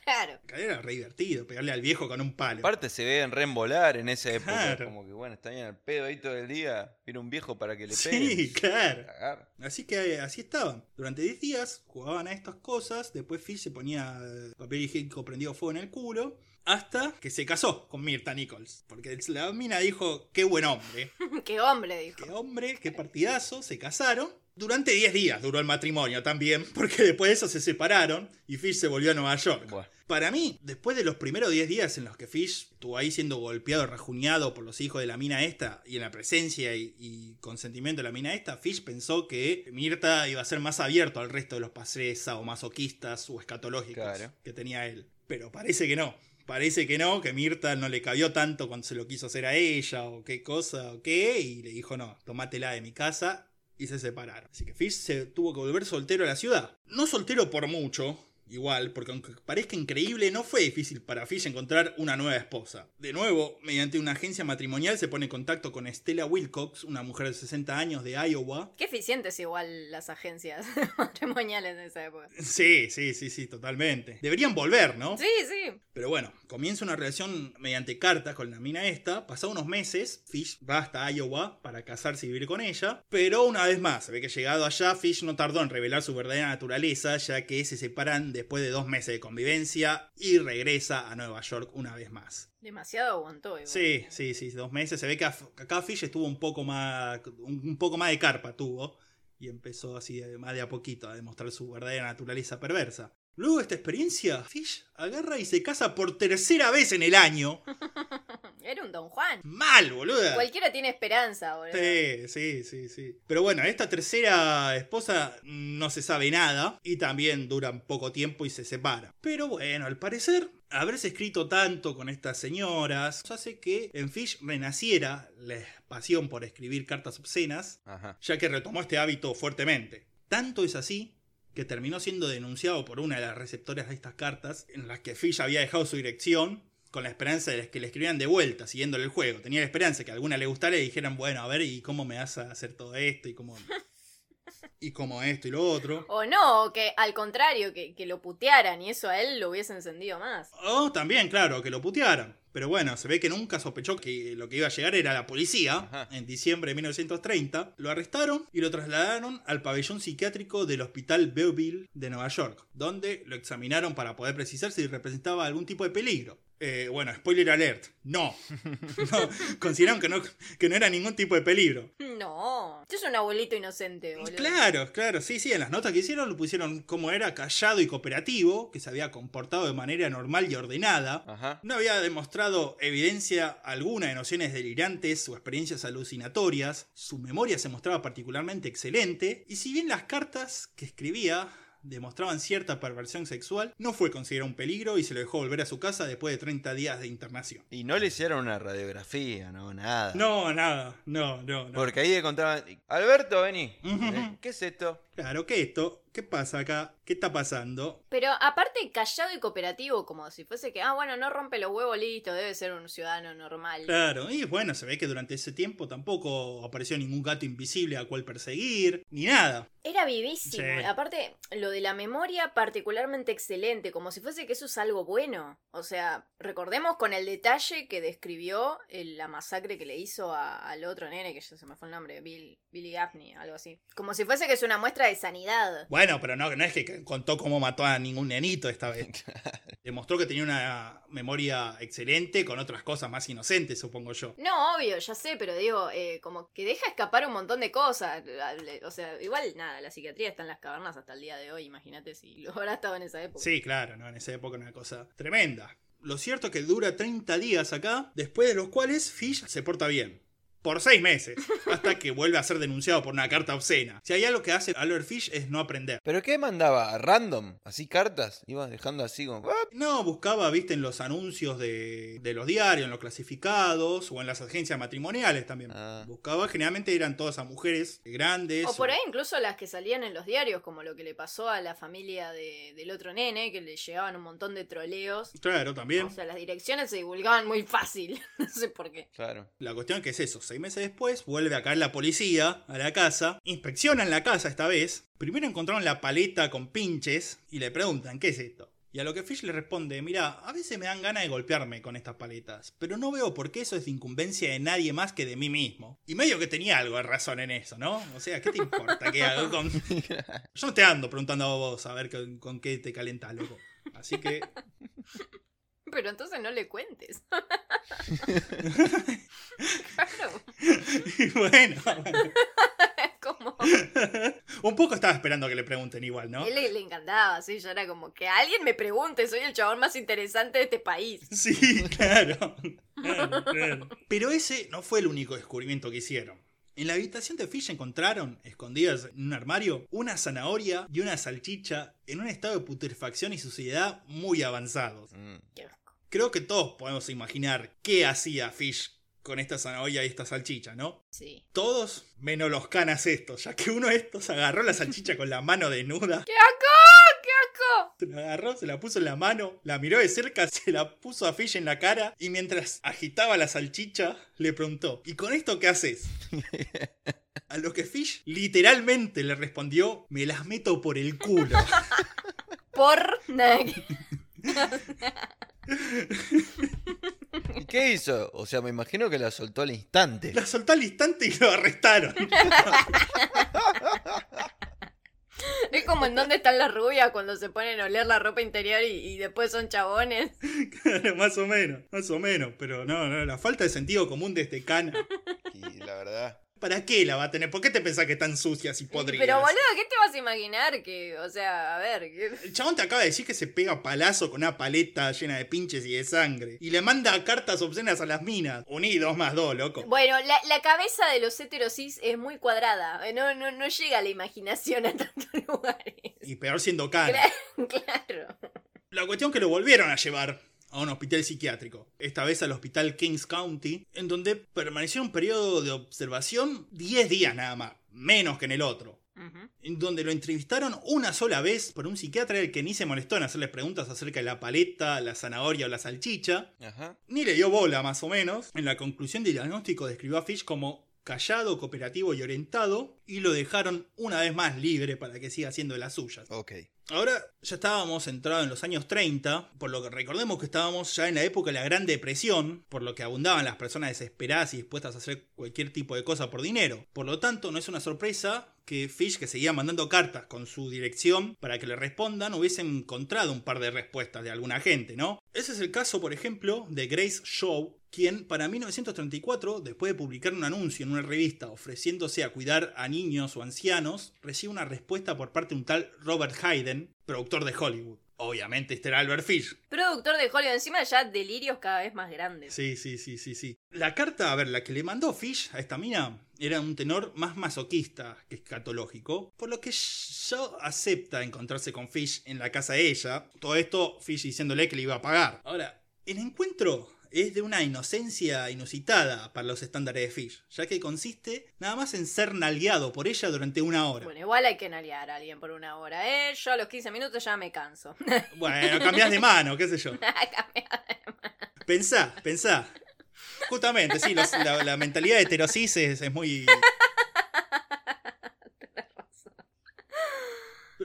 Claro. Era re divertido, pegarle al viejo con un palo. Aparte se ven reembolar en esa época. Claro. Como que bueno, está bien el pedo ahí todo el día. Viene un viejo para que le pegue. Sí, claro. Cagar. Así que eh, así estaban. Durante 10 días jugaban a estas cosas. Después Fish se ponía eh, papel higiénico prendido fuego en el culo. Hasta que se casó con Mirta Nichols. Porque la mina dijo: Qué buen hombre. Qué hombre, dijo. Qué hombre, qué partidazo. Se casaron. Durante 10 días duró el matrimonio también. Porque después de eso se separaron. Y Fish se volvió a Nueva York. Para mí, después de los primeros 10 días en los que Fish estuvo ahí siendo golpeado, rajuñado por los hijos de la mina esta, y en la presencia y, y consentimiento de la mina esta, Fish pensó que Mirta iba a ser más abierto al resto de los pases o masoquistas o escatológicos Claro. que tenía él. Pero parece que no. Parece que no, que Mirta no le cabió tanto cuando se lo quiso hacer a ella o qué cosa o qué, y le dijo no, tomátela de mi casa y se separaron. Así que Fish se tuvo que volver soltero a la ciudad. No soltero por mucho, igual, porque aunque parezca increíble, no fue difícil para Fish encontrar una nueva esposa. De nuevo, mediante una agencia matrimonial se pone en contacto con Stella Wilcox, una mujer de 60 años de Iowa. Qué eficientes igual las agencias matrimoniales de esa época. Sí, sí, sí, sí, totalmente. Deberían volver, ¿no? Sí, sí. Pero bueno, comienza una relación mediante cartas con la mina esta. Pasados unos meses, Fish va hasta Iowa para casarse y vivir con ella. Pero una vez más, se ve que llegado allá, Fish no tardó en revelar su verdadera naturaleza, ya que se separan después de dos meses de convivencia y regresa a Nueva York una vez más. Demasiado aguantó igual. Sí, sí, sí, dos meses. Se ve que acá Fish estuvo un poco más, un poco más de carpa tuvo. Y empezó así más de a poquito a demostrar su verdadera naturaleza perversa. Luego de esta experiencia, Fish agarra y se casa por tercera vez en el año. Era un Don Juan. Mal, boluda. Cualquiera tiene esperanza, boludo. Sí, sí, sí, sí. Pero bueno, esta tercera esposa no se sabe nada y también duran poco tiempo y se separan. Pero bueno, al parecer, haberse escrito tanto con estas señoras hace que en Fish renaciera la pasión por escribir cartas obscenas, Ajá. ya que retomó este hábito fuertemente. Tanto es así que terminó siendo denunciado por una de las receptoras de estas cartas, en las que Fish había dejado su dirección con la esperanza de que le escribieran de vuelta, siguiéndole el juego. Tenía la esperanza de que a alguna le gustara y dijeran, bueno, a ver, ¿y cómo me vas a hacer todo esto? ¿Y cómo, y cómo esto y lo otro? O no, que al contrario, que, que lo putearan y eso a él lo hubiese encendido más. O también, claro, que lo putearan. Pero bueno, se ve que nunca sospechó que lo que iba a llegar era la policía. Ajá. En diciembre de 1930 lo arrestaron y lo trasladaron al pabellón psiquiátrico del Hospital Belleville de Nueva York, donde lo examinaron para poder precisar si representaba algún tipo de peligro. Eh, bueno, spoiler alert, no. no consideraron que no, que no era ningún tipo de peligro. No, este es un abuelito inocente, boludo. Claro, claro, sí, sí, en las notas que hicieron lo pusieron como era callado y cooperativo, que se había comportado de manera normal y ordenada, Ajá. no había demostrado evidencia alguna de nociones delirantes o experiencias alucinatorias, su memoria se mostraba particularmente excelente, y si bien las cartas que escribía demostraban cierta perversión sexual, no fue considerado un peligro y se lo dejó volver a su casa después de 30 días de internación. Y no le hicieron una radiografía, no, nada. No, nada, no, no, no. Porque ahí le contaban, Alberto, vení. Eh, ¿Qué es esto? Claro, ¿qué esto? ¿Qué pasa acá? ¿Qué está pasando? Pero aparte callado y cooperativo, como si fuese que, ah, bueno, no rompe los huevos, listo, debe ser un ciudadano normal. Claro, y bueno, se ve que durante ese tiempo tampoco apareció ningún gato invisible a cual perseguir, ni nada. Era vivísimo. Sí. Aparte, lo de la memoria particularmente excelente, como si fuese que eso es algo bueno. O sea, recordemos con el detalle que describió el- la masacre que le hizo a- al otro nene, que ya se me fue el nombre, Bill, Billy Gaffney, algo así. Como si fuese que es una muestra de sanidad. Bueno, pero no, no es que contó cómo mató a ningún nenito esta vez. Demostró que tenía una memoria excelente con otras cosas más inocentes, supongo yo. No, obvio, ya sé, pero digo, eh, como que deja escapar un montón de cosas. O sea, igual nada, la psiquiatría está en las cavernas hasta el día de hoy, imagínate si lo habrá estado en esa época. Sí, claro, ¿no? En esa época era una cosa tremenda. Lo cierto es que dura 30 días acá, después de los cuales Fish se porta bien por seis meses, hasta que vuelve a ser denunciado por una carta obscena. Si hay algo que hace Albert Fish es no aprender. ¿Pero qué mandaba? ¿Random? ¿Así cartas? Iba dejando así como... No, buscaba, viste, en los anuncios de, los diarios, en los clasificados o en las agencias matrimoniales también. Ah. Buscaba, generalmente eran todas a mujeres grandes. O por ahí incluso las que salían en los diarios, como lo que le pasó a la familia del otro nene, que le llegaban un montón de troleos. Claro, también. O sea, las direcciones se divulgaban muy fácil. no sé por qué. Claro. La cuestión que es eso, seis meses después vuelve a caer la policía a la casa, inspeccionan la casa esta vez, primero encontraron la paleta con pinches y le preguntan, ¿qué es esto? Y a lo que Fish le responde, mira, a veces me dan ganas de golpearme con estas paletas, pero no veo por qué eso es de incumbencia de nadie más que de mí mismo. Y medio que tenía algo de razón en eso, ¿no? O sea, ¿qué te importa qué hago con... Yo no te ando preguntando a vos a ver con, con qué te calentás, loco. Así que... Pero entonces no le cuentes. claro. bueno. como... Un poco estaba esperando que le pregunten igual, ¿no? él le, encantaba, sí, yo era como que alguien me pregunte, soy el chabón más interesante de este país. Sí, claro. Pero ese no fue el único descubrimiento que hicieron. En la habitación de Fish encontraron, escondidas en un armario, una zanahoria y una salchicha en un estado de putrefacción y suciedad muy avanzados. Mm. Creo que todos podemos imaginar qué hacía Fish con esta zanahoria y esta salchicha, ¿no? Sí. Todos menos los canas estos, ya que uno de estos agarró la salchicha con la mano desnuda. ¡Qué asco! ¡Qué asco! Se la agarró, se la puso en la mano, la miró de cerca, se la puso a Fish en la cara y mientras agitaba la salchicha le preguntó, ¿y con esto qué haces? A lo que Fish literalmente le respondió, me las meto por el culo. por... ¿Y qué hizo? O sea, me imagino que la soltó al instante. La soltó al instante y lo arrestaron. Es como en dónde están las rubias cuando se ponen a oler la ropa interior y, después son chabones. Claro, más o menos, más o menos. Pero no, no, la falta de sentido común de este cana. Y la verdad. ¿Para qué la va a tener? ¿Por qué te pensás que están sucias y podridas? Pero boludo, ¿qué te vas a imaginar? Que, o sea, a ver. El chabón te acaba de decir que se pega palazo con una paleta llena de pinches y de sangre. Y le manda cartas obscenas a las minas. Unidos más dos, loco. Bueno, la, cabeza de los heterosis es muy cuadrada. No, no, no llega la imaginación a tantos lugares. Y peor siendo cara. claro. La cuestión que lo volvieron a llevar a un hospital psiquiátrico, esta vez al hospital Kings County, en donde permaneció un periodo de observación 10 días nada más, menos que en el otro. En donde lo entrevistaron una sola vez por un psiquiatra el que ni se molestó en hacerles preguntas acerca de la paleta, la zanahoria o la salchicha, ni le dio bola más o menos. En la conclusión del diagnóstico describió a Fish como callado, cooperativo y orientado, y lo dejaron una vez más libre para que siga haciendo de las suyas. Ok. Ahora ya estábamos entrados en los años 30, por lo que recordemos que estábamos ya en la época de la Gran Depresión, por lo que abundaban las personas desesperadas y dispuestas a hacer cualquier tipo de cosa por dinero. Por lo tanto, no es una sorpresa que Fish, que seguía mandando cartas con su dirección para que le respondan, hubiese encontrado un par de respuestas de alguna gente, ¿no? Ese es el caso, por ejemplo, de Grace Shaw, quien para 1934, después de publicar un anuncio en una revista ofreciéndose a cuidar a niños o ancianos, recibe una respuesta por parte de un tal Robert Hayden, productor de Hollywood. Obviamente este era Albert Fish. Productor de Hollywood, encima ya delirios cada vez más grandes. Sí, sí, sí, sí, sí. La carta, a ver, la que le mandó Fish a esta mina era un tenor más masoquista que escatológico, por lo que yo acepta encontrarse con Fish en la casa de ella. Todo esto Fish diciéndole que le iba a pagar. Ahora, el encuentro es de una inocencia inusitada para los estándares de Fish, ya que consiste nada más en ser nalgueado por ella durante una hora. Bueno, igual hay que nalguear a alguien por una hora, ¿eh? Yo a los 15 minutos ya me canso. Bueno, cambias de mano, qué sé yo. pensá, pensá. Justamente, sí, la, mentalidad de heterosis es muy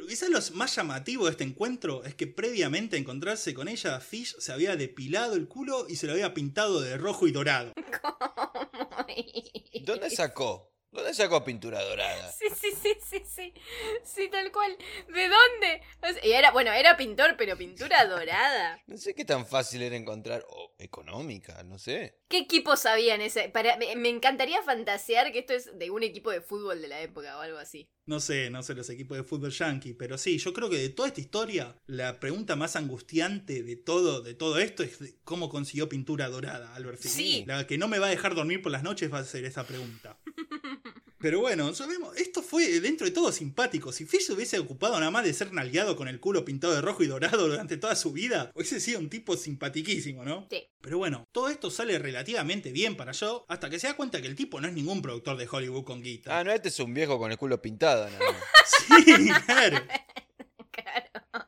quizás lo más llamativo de este encuentro es que previamente a encontrarse con ella, Fish se había depilado el culo y se lo había pintado de rojo y dorado. ¿Dónde sacó? ¿Dónde sacó pintura dorada? Sí, sí, sí, sí, sí. Sí, tal cual. ¿De dónde? O sea, y era, bueno, era pintor, pero pintura dorada. No sé qué tan fácil era encontrar. O económica, no sé. ¿Qué equipos había en ese? Para, me, me encantaría fantasear que esto es de un equipo de fútbol de la época o algo así. No sé, no sé los equipos de fútbol yankee, pero sí, yo creo que de toda esta historia, la pregunta más angustiante de todo, de todo esto es de cómo consiguió pintura dorada, Albert. Sí. La que no me va a dejar dormir por las noches va a ser esa pregunta. Pero bueno, sabemos, esto fue dentro de todo simpático. Si Fish se hubiese ocupado nada más de ser nalgueado con el culo pintado de rojo y dorado durante toda su vida, hubiese sido un tipo simpatiquísimo, ¿no? Sí. Pero bueno, todo esto sale relativamente bien para yo, hasta que se da cuenta que el tipo no es ningún productor de Hollywood con guita. Ah, no, este es un viejo con el culo pintado, nada más. Sí, claro. Claro.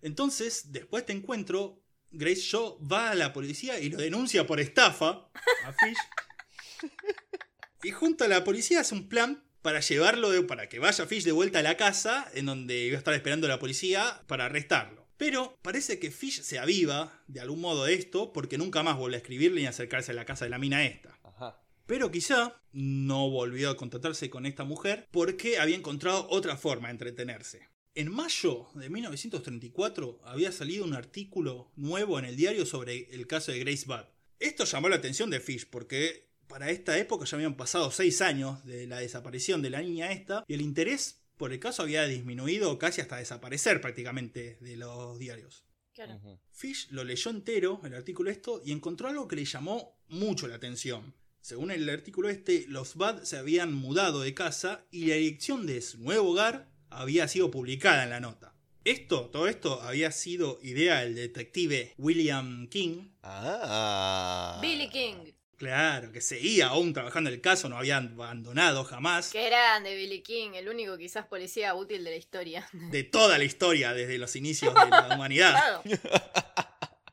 Entonces, después de este encuentro, Grace Shaw va a la policía y lo denuncia por estafa a Fish. Y junto a la policía hace un plan para llevarlo, de- para que vaya Fish de vuelta a la casa, en donde iba a estar esperando la policía para arrestarlo. Pero parece que Fish se aviva de algún modo de esto, porque nunca más vuelve a escribirle ni a acercarse a la casa de la mina esta. Ajá. Pero quizá no volvió a contactarse con esta mujer porque había encontrado otra forma de entretenerse. En mayo de 1934 había salido un artículo nuevo en el diario sobre el caso de Grace Budd. Esto llamó la atención de Fish porque para esta época ya habían pasado seis años de la desaparición de la niña esta y el interés por el caso había disminuido casi hasta desaparecer prácticamente de los diarios. Claro. Fish lo leyó entero, el artículo esto, y encontró algo que le llamó mucho la atención. Según el artículo este, los Bad se habían mudado de casa y la dirección de su nuevo hogar había sido publicada en la nota. Esto, todo esto había sido idea del detective William King. Ah. Billy King. Claro, que seguía aún trabajando el caso, no había abandonado jamás. Qué grande Billy King, el único quizás policía útil de la historia. De toda la historia, desde los inicios de la humanidad. Claro.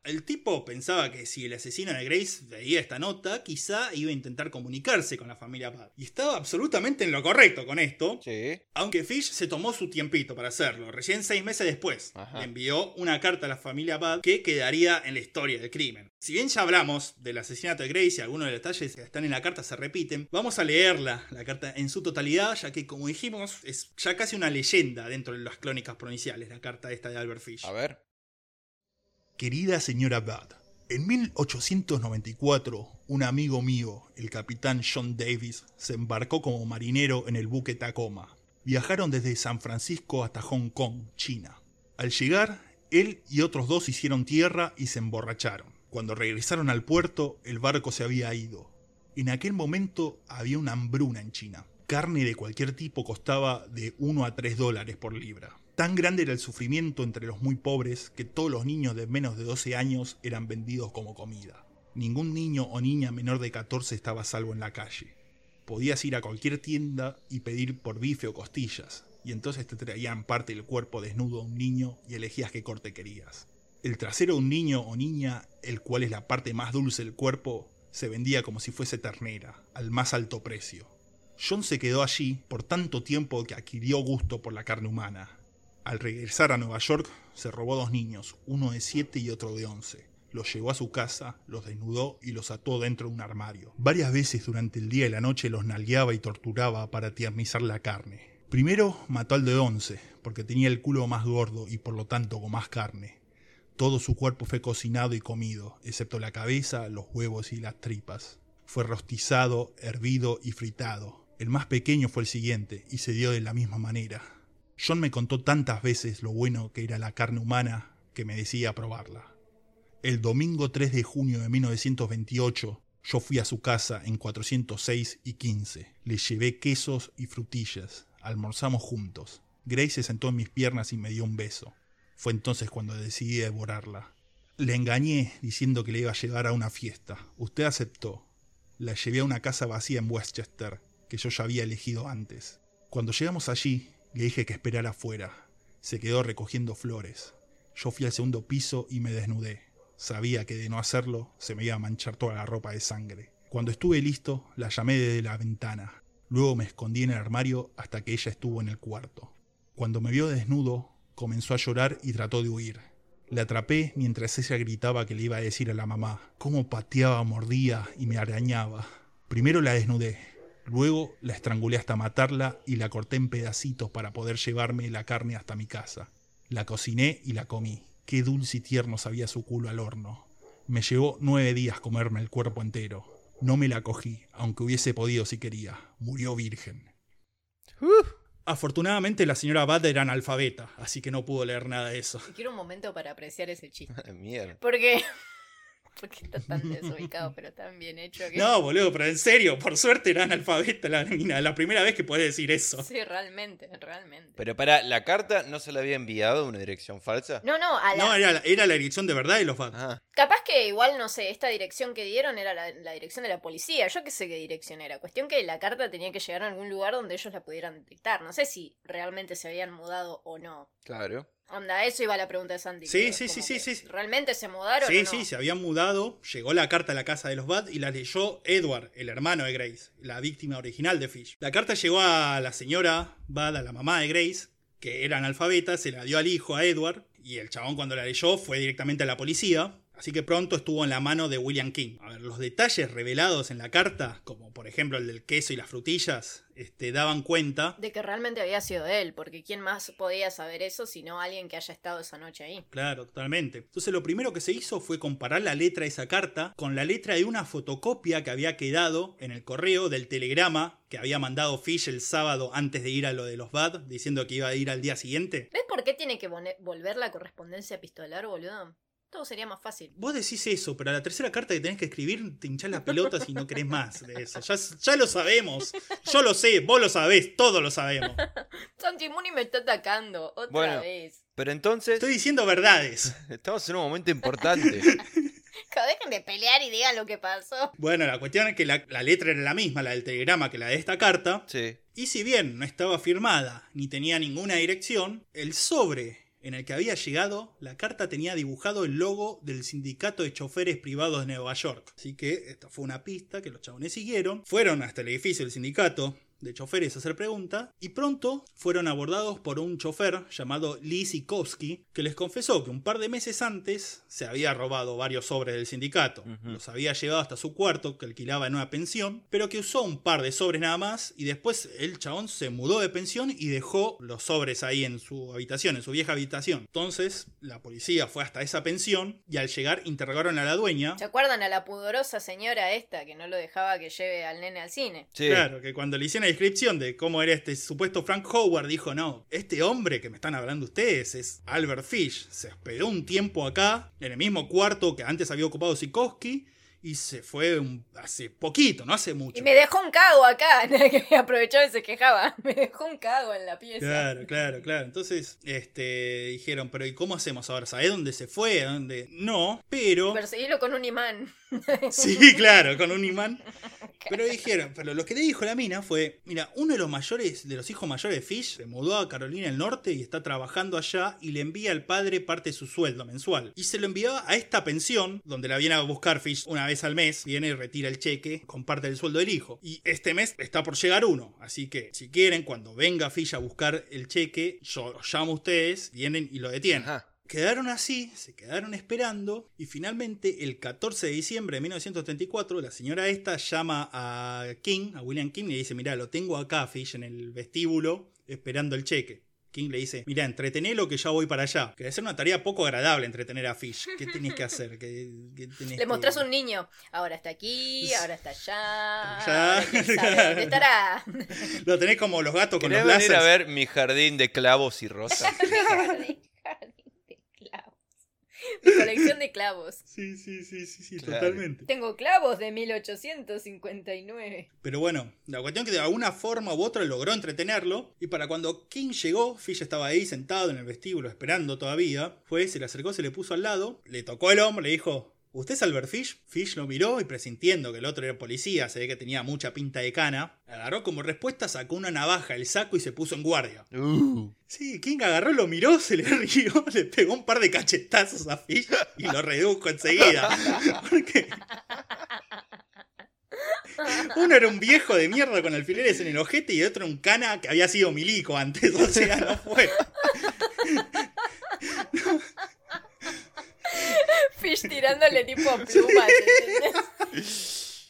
El tipo pensaba que si el asesino de Grace veía esta nota, quizá iba a intentar comunicarse con la familia Bad. Y estaba absolutamente en lo correcto con esto, Sí. aunque Fish se tomó su tiempito para hacerlo. Recién seis meses después, Ajá. le envió una carta a la familia Bad que quedaría en la historia del crimen. Si bien ya hablamos del asesinato de Grace y algunos de los detalles que están en la carta se repiten, vamos a leerla, la carta en su totalidad, ya que como dijimos, es ya casi una leyenda dentro de las crónicas provinciales, la carta esta de Albert Fish. A ver. Querida señora Bad, en 1894, un amigo mío, el capitán John Davis, se embarcó como marinero en el buque Tacoma. Viajaron desde San Francisco hasta Hong Kong, China. Al llegar, él y otros dos hicieron tierra y se emborracharon. Cuando regresaron al puerto, el barco se había ido. En aquel momento había una hambruna en China. Carne de cualquier tipo costaba de 1 a 3 dólares por libra. Tan grande era el sufrimiento entre los muy pobres que todos los niños de menos de 12 años eran vendidos como comida. Ningún niño o niña menor de 14 estaba salvo en la calle. Podías ir a cualquier tienda y pedir por bife o costillas, y entonces te traían parte del cuerpo desnudo a un niño y elegías qué corte querías. El trasero de un niño o niña, el cual es la parte más dulce del cuerpo, se vendía como si fuese ternera, al más alto precio. John se quedó allí por tanto tiempo que adquirió gusto por la carne humana. Al regresar a Nueva York, se robó dos niños, uno de siete y otro de once. Los llevó a su casa, los desnudó y los ató dentro de un armario. Varias veces durante el día y la noche los nalgueaba y torturaba para tiernizar la carne. Primero mató al de once, porque tenía el culo más gordo y por lo tanto con más carne. Todo su cuerpo fue cocinado y comido, excepto la cabeza, los huevos y las tripas. Fue rostizado, hervido y fritado. El más pequeño fue el siguiente, y se dio de la misma manera. John me contó tantas veces lo bueno que era la carne humana que me decía probarla. El domingo 3 de junio de 1928, yo fui a su casa en 406 y 15. Le llevé quesos y frutillas. Almorzamos juntos. Grace se sentó en mis piernas y me dio un beso. Fue entonces cuando decidí devorarla. Le engañé diciendo que le iba a llevar a una fiesta. Usted aceptó. La llevé a una casa vacía en Westchester, que yo ya había elegido antes. Cuando llegamos allí, le dije que esperara afuera. Se quedó recogiendo flores. Yo fui al segundo piso y me desnudé. Sabía que de no hacerlo se me iba a manchar toda la ropa de sangre. Cuando estuve listo, la llamé desde la ventana. Luego me escondí en el armario hasta que ella estuvo en el cuarto. Cuando me vio desnudo, comenzó a llorar y trató de huir. La atrapé mientras ella gritaba que le iba a decir a la mamá cómo pateaba, mordía y me arañaba. Primero la desnudé, Luego la estrangulé hasta matarla y la corté en pedacitos para poder llevarme la carne hasta mi casa. La cociné y la comí. Qué dulce y tierno sabía su culo al horno. Me llevó nueve días comerme el cuerpo entero. No me la cogí, aunque hubiese podido si quería. Murió virgen. Afortunadamente la señora Bad era analfabeta, así que no pudo leer nada de eso. Quiero un momento para apreciar ese chiste. Mierda. Porque. Porque está tan desubicado, pero tan bien hecho que. No, boludo, pero en serio, por suerte era analfabeta la mina. La primera vez que puede decir eso. Sí, realmente, realmente. Pero para, ¿la carta no se la había enviado a una dirección falsa? No, no, a la. No, era, la- era la dirección de verdad de los Bad. Ah, Capaz que igual, no sé, esta dirección que dieron era la, la dirección de la policía. Yo qué sé qué dirección era. Cuestión que la carta tenía que llegar a algún lugar donde ellos la pudieran detectar. No sé si realmente se habían mudado o no. claro. Onda, eso iba la pregunta de Sandy. Sí, sí, sí, sí, sí. ¿Realmente se mudaron Sí, o no? sí, se habían mudado. Llegó la carta a la casa de los Bad y la leyó Edward, el hermano de Grace, la víctima original de Fish. La carta llegó a la señora Bad, a la mamá de Grace, que era analfabeta, se la dio al hijo, a Edward, y el chabón cuando la leyó fue directamente a la policía. Así que pronto estuvo en la mano de William King. A ver, los detalles revelados en la carta, como por ejemplo el del queso y las frutillas, este, daban cuenta De que realmente había sido él, porque ¿quién más podía saber eso sino alguien que haya estado esa noche ahí? Claro, totalmente. Entonces lo primero que se hizo fue comparar la letra de esa carta con la letra de una fotocopia que había quedado en el correo del telegrama que había mandado Fish el sábado antes de ir a lo de los Bad, diciendo que iba a ir al día siguiente. ¿Ves por qué tiene que volver la correspondencia epistolar, boludo? Todo sería más fácil. Vos decís eso, pero a la tercera carta que tenés que escribir te hinchás las pelotas y no querés más de eso. Ya, ya lo sabemos. Yo lo sé, vos lo sabés, todos lo sabemos. Santi Muni me está atacando otra Bueno. vez. Pero entonces, Estoy diciendo verdades. estamos en un momento importante. Que Dejen de pelear y digan lo que pasó. Bueno, la cuestión es que la, la letra era la misma, la del telegrama, que la de esta carta. Sí. Y si bien no estaba firmada ni tenía ninguna dirección, el sobre en el que había llegado, la carta tenía dibujado el logo del sindicato de choferes privados de Nueva York. Así que esta fue una pista que los chabones siguieron, fueron hasta el edificio del sindicato de choferes a hacer preguntas y pronto fueron abordados por un chofer llamado Lee Sikowski que les confesó que un par de meses antes se había robado varios sobres del sindicato. Los había llevado hasta su cuarto que alquilaba en una pensión, pero que usó un par de sobres nada más y después el chabón se mudó de pensión y dejó los sobres ahí en su habitación, en su vieja habitación. Entonces la policía fue hasta esa pensión y al llegar interrogaron a la dueña. ¿Se acuerdan a la pudorosa señora esta que no lo dejaba que lleve al nene al cine? Sí. Claro, que cuando le hicieron descripción de cómo era este supuesto Frank Howard, dijo, no, este hombre que me están hablando ustedes es Albert Fish. Se hospedó un tiempo acá, en el mismo cuarto que antes había ocupado Sikowski, y se fue un- hace poquito, no hace mucho. Y me dejó un cago acá, que aprovechó y se quejaba. Me dejó un cago en la pieza. Claro, claro, claro. Entonces, este, dijeron, pero ¿y cómo hacemos ahora? ¿Sabés dónde se fue? ¿A dónde? No, pero... Perseguirlo con un imán. Sí, claro, con un imán. Pero dijeron, pero lo que le dijo la mina fue, mira, uno de los mayores, de los hijos mayores de Fish, se mudó a Carolina del Norte y está trabajando allá y le envía al padre parte de su sueldo mensual. Y se lo enviaba a esta pensión, donde la viene a buscar Fish una vez al mes, viene y retira el cheque con parte del sueldo del hijo. Y este mes está por llegar uno, así que si quieren, cuando venga Fish a buscar el cheque, yo los llamo a ustedes, vienen y lo detienen. Ajá. Quedaron así, se quedaron esperando y finalmente el 14 de diciembre de 1934 la señora esta llama a King, a William King, y le dice, mira, lo tengo acá, Fish, en el vestíbulo, esperando el cheque. King le dice, mira, entretenelo que ya voy para allá. Que debe ser una tarea poco agradable entretener a Fish. ¿Qué tenés que hacer? ¿Qué, qué tenés Le que- mostrás un niño. Ahora está aquí, ahora está allá. Ya. ahora estará. Lo tenés como los gatos con ¿Querés los venir a láseres. ver mi jardín de clavos y rosas? Jardín, jardín de clavos. Mi colección de clavos. Sí, sí, sí, sí, sí, Claro. totalmente. Tengo clavos de 1859. Pero bueno, la cuestión que de alguna forma u otra logró entretenerlo. Y para cuando King llegó, Fish estaba ahí sentado en el vestíbulo esperando todavía. Fue, se le acercó, se le puso al lado, le tocó el hombro, le dijo. ¿Usted es Albert Fish? Fish lo miró y presintiendo que el otro era policía, se ve que tenía mucha pinta de cana, agarró como respuesta, sacó una navaja, el saco y se puso en guardia. Uh. Sí, King agarró, lo miró, se le rió, le pegó un par de cachetazos a Fish y lo redujo enseguida. Porque uno era un viejo de mierda con alfileres en el ojete y el otro un cana que había sido milico antes, o sea, no fue. Fish tirándole tipo plumas. ¿entendés?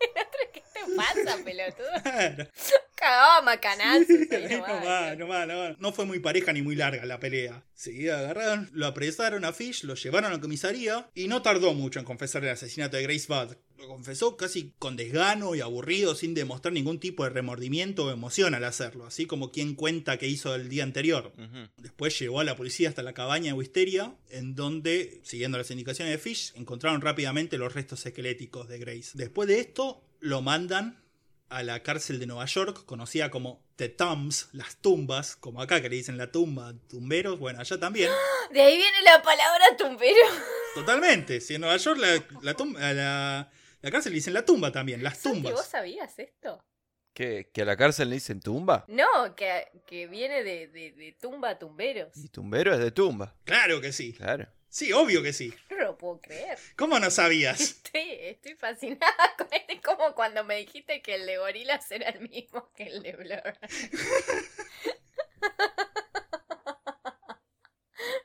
El otro pelotudo. Claro. Cagaba macanazos. ahí Ahí nomás. nomás, nomás, nomás. No fue muy pareja ni muy larga la pelea. Sí, agarraron, lo apresaron a Fish, lo llevaron a la comisaría y no tardó mucho en confesar el asesinato de Grace Budd. Lo confesó casi con desgano y aburrido, sin demostrar ningún tipo de remordimiento o emoción al hacerlo, así como quien cuenta que hizo el día anterior. Después llevó a la policía hasta la cabaña de Wisteria, en donde, siguiendo las indicaciones de Fish, encontraron rápidamente los restos esqueléticos de Grace. Después de esto, lo mandan a la cárcel de Nueva York, conocida como The Tombs, las tumbas, como acá que le dicen la tumba, tumberos, bueno, allá también. De ahí viene la palabra tumbero. Totalmente, si en Nueva York la, la, cárcel le dicen la tumba también, las Santi, ¿Vos tumbas. sabías esto? ¿Qué? ¿Que a la cárcel le dicen tumba? No, que, que viene de, de, de tumba a tumberos. Y tumbero es de tumba. Claro que sí. Claro. Sí, obvio que sí. No lo puedo creer. ¿Cómo no sabías? Estoy, estoy fascinada con este. Como cuando me dijiste que el de gorilas era el mismo que el de Blur.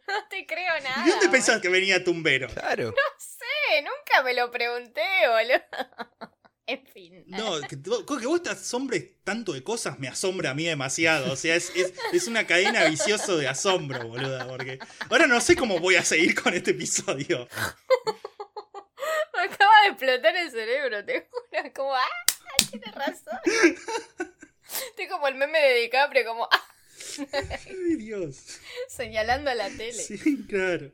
No te creo nada. ¿Y dónde pensás que venía Tumbero? Claro. No sé, nunca me lo pregunté, boludo. En fin. No, que, que vos te asombres tanto de cosas me asombra a mí demasiado. O sea, es, es, es una cadena viciosa de asombro, boluda. Porque ahora no sé cómo voy a seguir con este episodio. Me acaba de explotar el cerebro, te juro. Como, ah, tienes razón. Estoy como el meme de DiCaprio, como, ah, Ay, Dios. señalando a la tele. Sí, claro.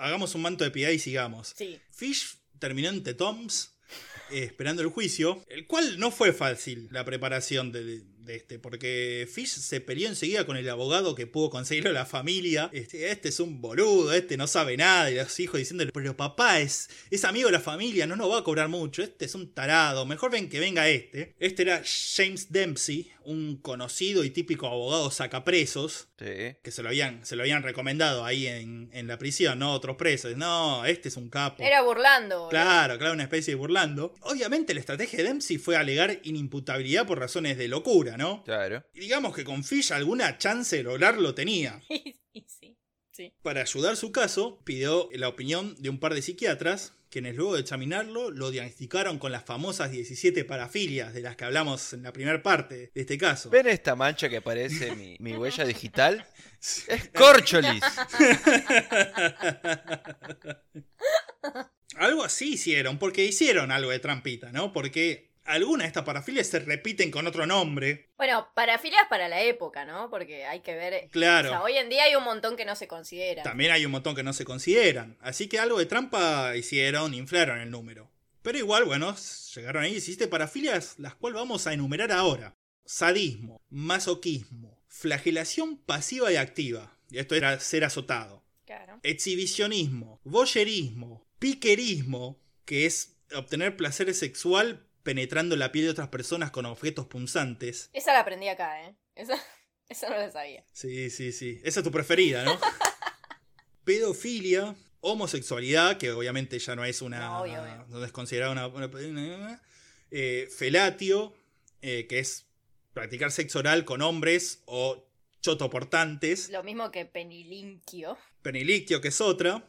Hagamos un manto de piedad y sigamos. Sí. Fish terminó en The Toms esperando el juicio, el cual no fue fácil la preparación de, este, porque Fish se peleó enseguida con el abogado que pudo conseguirlo a la familia. Este, este es un boludo, este no sabe nada, y los hijos diciéndole, pero papá es, es amigo de la familia, no nos va a cobrar mucho, este es un tarado, mejor ven que venga este. Este era James Dempsey, un conocido y típico abogado sacapresos, Sí. que se lo habían, se lo habían recomendado ahí en, en la prisión, ¿no? Otros presos. No, este es un capo. Era burlando. Claro, claro, una especie de burlando. Obviamente la estrategia de Dempsey fue alegar inimputabilidad por razones de locura, ¿no? Claro. Y digamos que con Fish alguna chance de lograrlo tenía. Y sí, sí. Para ayudar su caso, pidió la opinión de un par de psiquiatras, quienes luego de examinarlo lo diagnosticaron con las famosas 17 parafilias de las que hablamos en la primera parte de este caso. ¿Ven esta mancha que parece mi, mi huella digital? Es corcholis. Algo así hicieron, porque hicieron algo de trampita, ¿no? Porque algunas de estas parafilias se repiten con otro nombre. Bueno, parafilias para la época, ¿no? Porque hay que ver. Claro. O sea, hoy en día hay un montón que no se considera. También hay un montón que no se consideran. Así que algo de trampa hicieron, inflaron el número. Pero igual, bueno, llegaron ahí 17 parafilias, las cuales vamos a enumerar ahora. Sadismo, masoquismo, flagelación pasiva y activa. Y esto era ser azotado. Claro. Exhibicionismo, voyerismo, piquerismo, que es obtener placer sexual penetrando la piel de otras personas con objetos punzantes. Esa la aprendí acá, ¿eh? Esa, esa no la sabía. Sí, sí, sí. Esa es tu preferida, ¿no? Pedofilia, homosexualidad, que obviamente ya no es una. No, obvio, obvio. No es considerada una. una- eh, felatio, eh, que es practicar sexo oral con hombres o chotoportantes. Lo mismo que penilinkio. Penilictio, que es otra,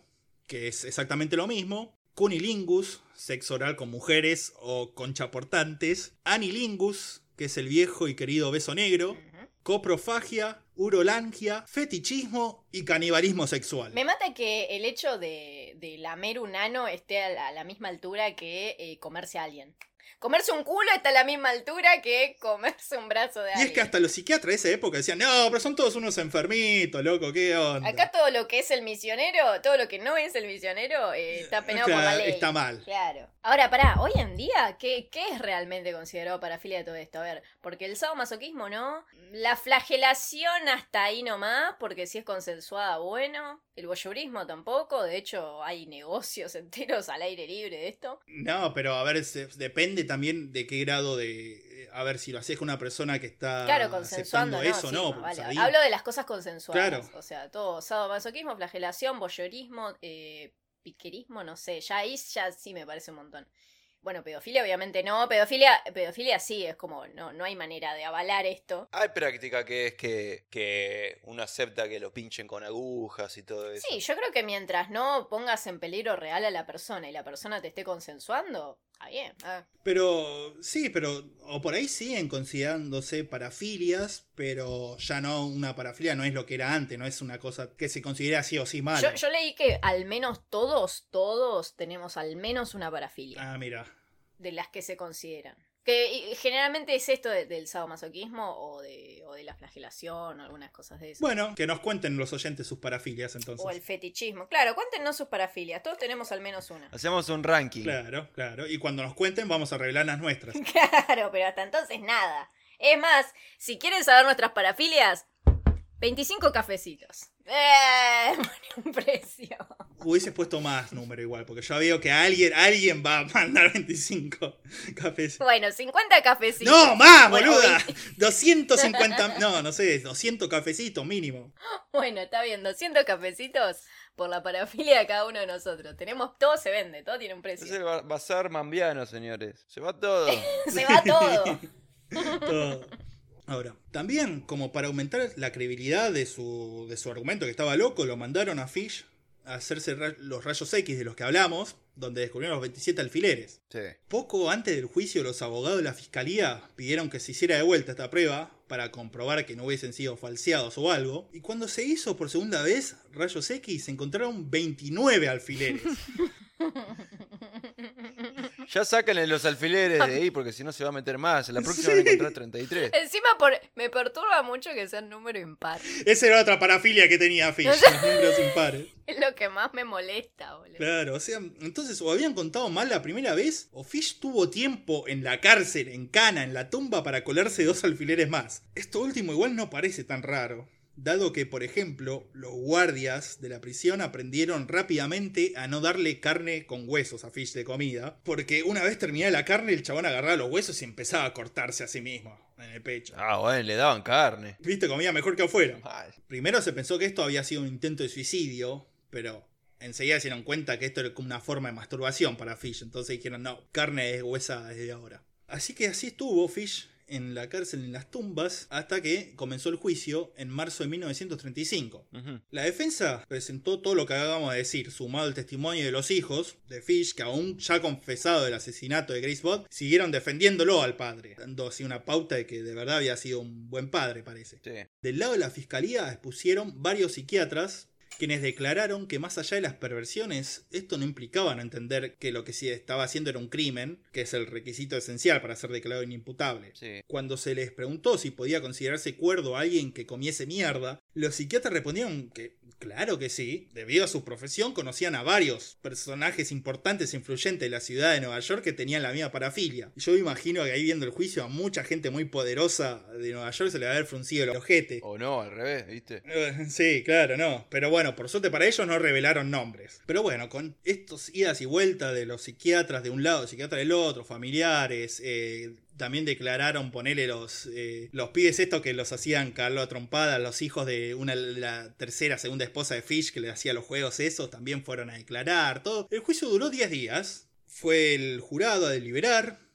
que es exactamente lo mismo. Cunilingus, sexo oral con mujeres o conchaportantes. Anilingus, que es el viejo y querido beso negro. Coprofagia, urolangia, fetichismo y canibalismo sexual. Me mata que el hecho de, de lamer un ano esté a la, a la misma altura que eh, comerse a alguien. Comerse un culo está a la misma altura que comerse un brazo de Y alguien. es que hasta los psiquiatras de esa época decían, no, pero son todos unos enfermitos, loco, ¿qué onda? Acá todo lo que es el misionero, todo lo que no es el misionero, eh, está penado por la ley. Está mal. Claro. Ahora, pará, hoy en día, ¿qué, ¿qué es realmente considerado parafilia de todo esto? A ver, porque el sadomasoquismo, ¿no? La flagelación hasta ahí nomás, porque si es consensuada, bueno. El voyeurismo tampoco, de hecho hay negocios enteros al aire libre de esto. No, pero a ver, se- depende también de qué grado de... eh, A ver, si lo haces con una persona que está Claro, consensuando, aceptando ¿no? eso, Sí, no. vale. ahí- Hablo de las cosas consensuadas. Claro. O sea, todo sadomasoquismo, flagelación, voyeurismo, eh, piquerismo, no sé. Ya ahí ya sí me parece un montón. Bueno, pedofilia obviamente no. Pedofilia, pedofilia sí, es como, no, no hay manera de avalar esto. Hay práctica que es que, que uno acepta que lo pinchen con agujas y todo eso. Sí, yo creo que mientras no pongas en peligro real a la persona y la persona te esté consensuando, Está bien. ah. Pero sí, pero o por ahí siguen considerándose parafilias, pero ya no una parafilia no es lo que era antes, no es una cosa que se considera así o sí malo. Yo, yo leí que al menos todos, todos tenemos al menos una parafilia Ah, mira. de las que se consideran. Que y, generalmente es esto de- del sadomasoquismo o de, o de la flagelación o algunas cosas de eso. Bueno, que nos cuenten los oyentes sus parafilias entonces. o el fetichismo. Claro, cuéntenos sus parafilias. Todos tenemos al menos una. Hacemos un ranking. Claro, claro. Y cuando nos cuenten vamos a revelar las nuestras. Claro, pero hasta entonces nada. Es más, si quieren saber nuestras parafilias, 25 cafecitos. ¡Eh! Buen precio. Hubieses puesto más número igual, porque yo veo que alguien, alguien va a mandar 25 cafés. Bueno, 50 cafecitos. No, más, Bueno, boluda. 20 250, no, no sé, 200 cafecitos mínimo. Bueno, está bien, 200 cafecitos por la parafilia de cada uno de nosotros. Tenemos, todo se vende, todo tiene un Es el precio. ba- bazar mambiano, señores. Se va todo. Se va todo. Todo. Ahora, también como para aumentar la credibilidad de su, de su argumento que estaba loco, lo mandaron a Fish a hacerse ra- los rayos X de los que hablamos, donde descubrieron los 27 alfileres. Sí. Poco antes del juicio, los abogados de la fiscalía pidieron que se hiciera de vuelta esta prueba para comprobar que no hubiesen sido falseados o algo. Y cuando se hizo por segunda vez rayos X, se encontraron 29 alfileres. Ya sácanle los alfileres de ahí porque si no se va a meter más. En la próxima van a encontrar 33. Encima por, me perturba mucho que sea un número impar. Esa era otra parafilia que tenía Fish, los números impares. Es lo que más me molesta, boludo. Claro, o sea, entonces o habían contado mal la primera vez, o Fish tuvo tiempo en la cárcel, en cana, en la tumba para colarse dos alfileres más. Esto último igual no parece tan raro, dado que, por ejemplo, los guardias de la prisión aprendieron rápidamente a no darle carne con huesos a Fish de comida, porque una vez terminada la carne, el chabón agarraba los huesos y empezaba a cortarse a sí mismo en el pecho. Ah, bueno, le daban carne. Viste, comía mejor que afuera. Primero se pensó que esto había sido un intento de suicidio, pero enseguida se dieron cuenta que esto era como una forma de masturbación para Fish. Entonces dijeron, no, carne es huesa desde ahora. Así que así estuvo Fish en la cárcel en las tumbas hasta que comenzó el juicio en marzo de 1935. Ujú. La defensa presentó todo lo que acabamos de decir, sumado al testimonio de los hijos de Fish, que aún ya confesado el asesinato de Grace Bott, siguieron defendiéndolo al padre, dando así una pauta de que de verdad había sido un buen padre, parece. Sí. Del lado de la fiscalía expusieron varios psiquiatras quienes declararon que más allá de las perversiones, esto no implicaba no entender que lo que se estaba haciendo era un crimen, que es el requisito esencial para ser declarado inimputable. Sí. Cuando se les preguntó si podía considerarse cuerdo a alguien que comiese mierda, los psiquiatras respondieron que claro que sí, debido a su profesión conocían a varios personajes importantes e influyentes de la ciudad de Nueva York que tenían la misma parafilia. Y yo me imagino que ahí viendo el juicio a mucha gente muy poderosa de Nueva York se le va a haber fruncido el ojete. O no, al revés, ¿viste? Eh, Sí, claro, no. Pero bueno, por suerte para ellos no revelaron nombres. Pero bueno, con estos idas y vueltas de los psiquiatras de un lado, psiquiatras del otro, familiares, eh, también declararon ponerle los, eh, los pibes estos que los hacían caerlo a los hijos de una la tercera, segunda esposa de Fish que le hacía los juegos esos, también fueron a declarar, todo. El juicio duró 10 días. Fue el jurado a deliberar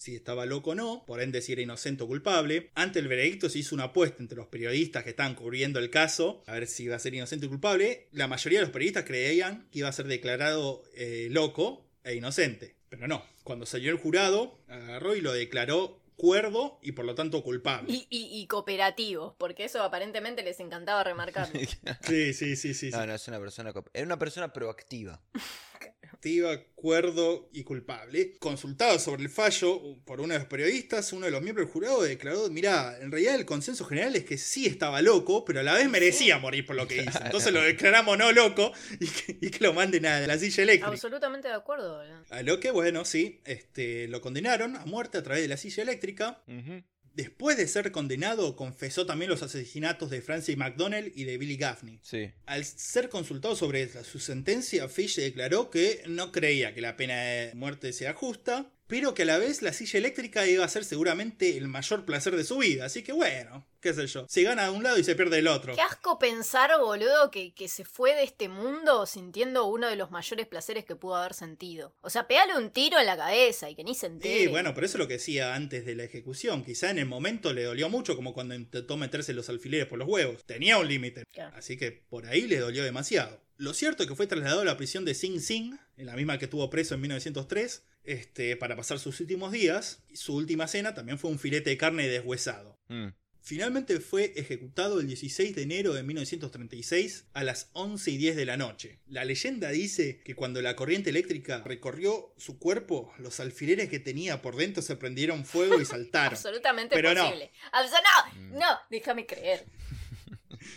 si estaba loco o no, por ende si era inocente o culpable. Ante el veredicto se hizo una apuesta entre los periodistas que estaban cubriendo el caso, a ver si iba a ser inocente o culpable. La mayoría de los periodistas creían que iba a ser declarado eh, loco e inocente, pero no. Cuando salió el jurado, agarró y lo declaró cuerdo y por lo tanto culpable. Y, y, y cooperativos, porque eso aparentemente les encantaba remarcar. Sí, sí, sí, sí. sí. No, no, es una persona. cop- Era una persona proactiva. activa, cuerdo y culpable. Consultado sobre el fallo por uno de los periodistas, uno de los miembros del jurado declaró, mirá, en realidad el consenso general es que sí estaba loco, pero a la vez merecía morir por lo que hizo. Entonces lo declaramos no loco y que, y que lo manden a la silla eléctrica. Absolutamente de acuerdo. boludo. A lo que, bueno, sí, este, lo condenaron a muerte a través de la silla eléctrica. Ujú. Después de ser condenado, confesó también los asesinatos de Francis McDonnell y de Billy Gaffney. Sí. Al ser consultado sobre su sentencia, Fish declaró que no creía que la pena de muerte sea justa, pero que a la vez la silla eléctrica iba a ser seguramente el mayor placer de su vida. Así que bueno, qué sé yo. Se gana de un lado y se pierde del otro. Qué asco pensar, boludo, que, que se fue de este mundo sintiendo uno de los mayores placeres que pudo haber sentido. O sea, pegale un tiro en la cabeza y que ni se entere. Sí, bueno, pero eso es lo que decía antes de la ejecución. Quizá en el momento le dolió mucho, como cuando intentó meterse los alfileres por los huevos. Tenía un límite. Así que por ahí le dolió demasiado. Lo cierto es que fue trasladado a la prisión de Sing Sing, en la misma que estuvo preso en 1903, este, para pasar sus últimos días. Y su última cena también fue un filete de carne deshuesado. Mm. Finalmente fue ejecutado el 16 de enero de 1936 a las 11 y 10 de la noche. La leyenda dice que cuando la corriente eléctrica recorrió su cuerpo, los alfileres que tenía por dentro se prendieron fuego y saltaron. Absolutamente Pero no. posible. Abso- no, no, déjame creer.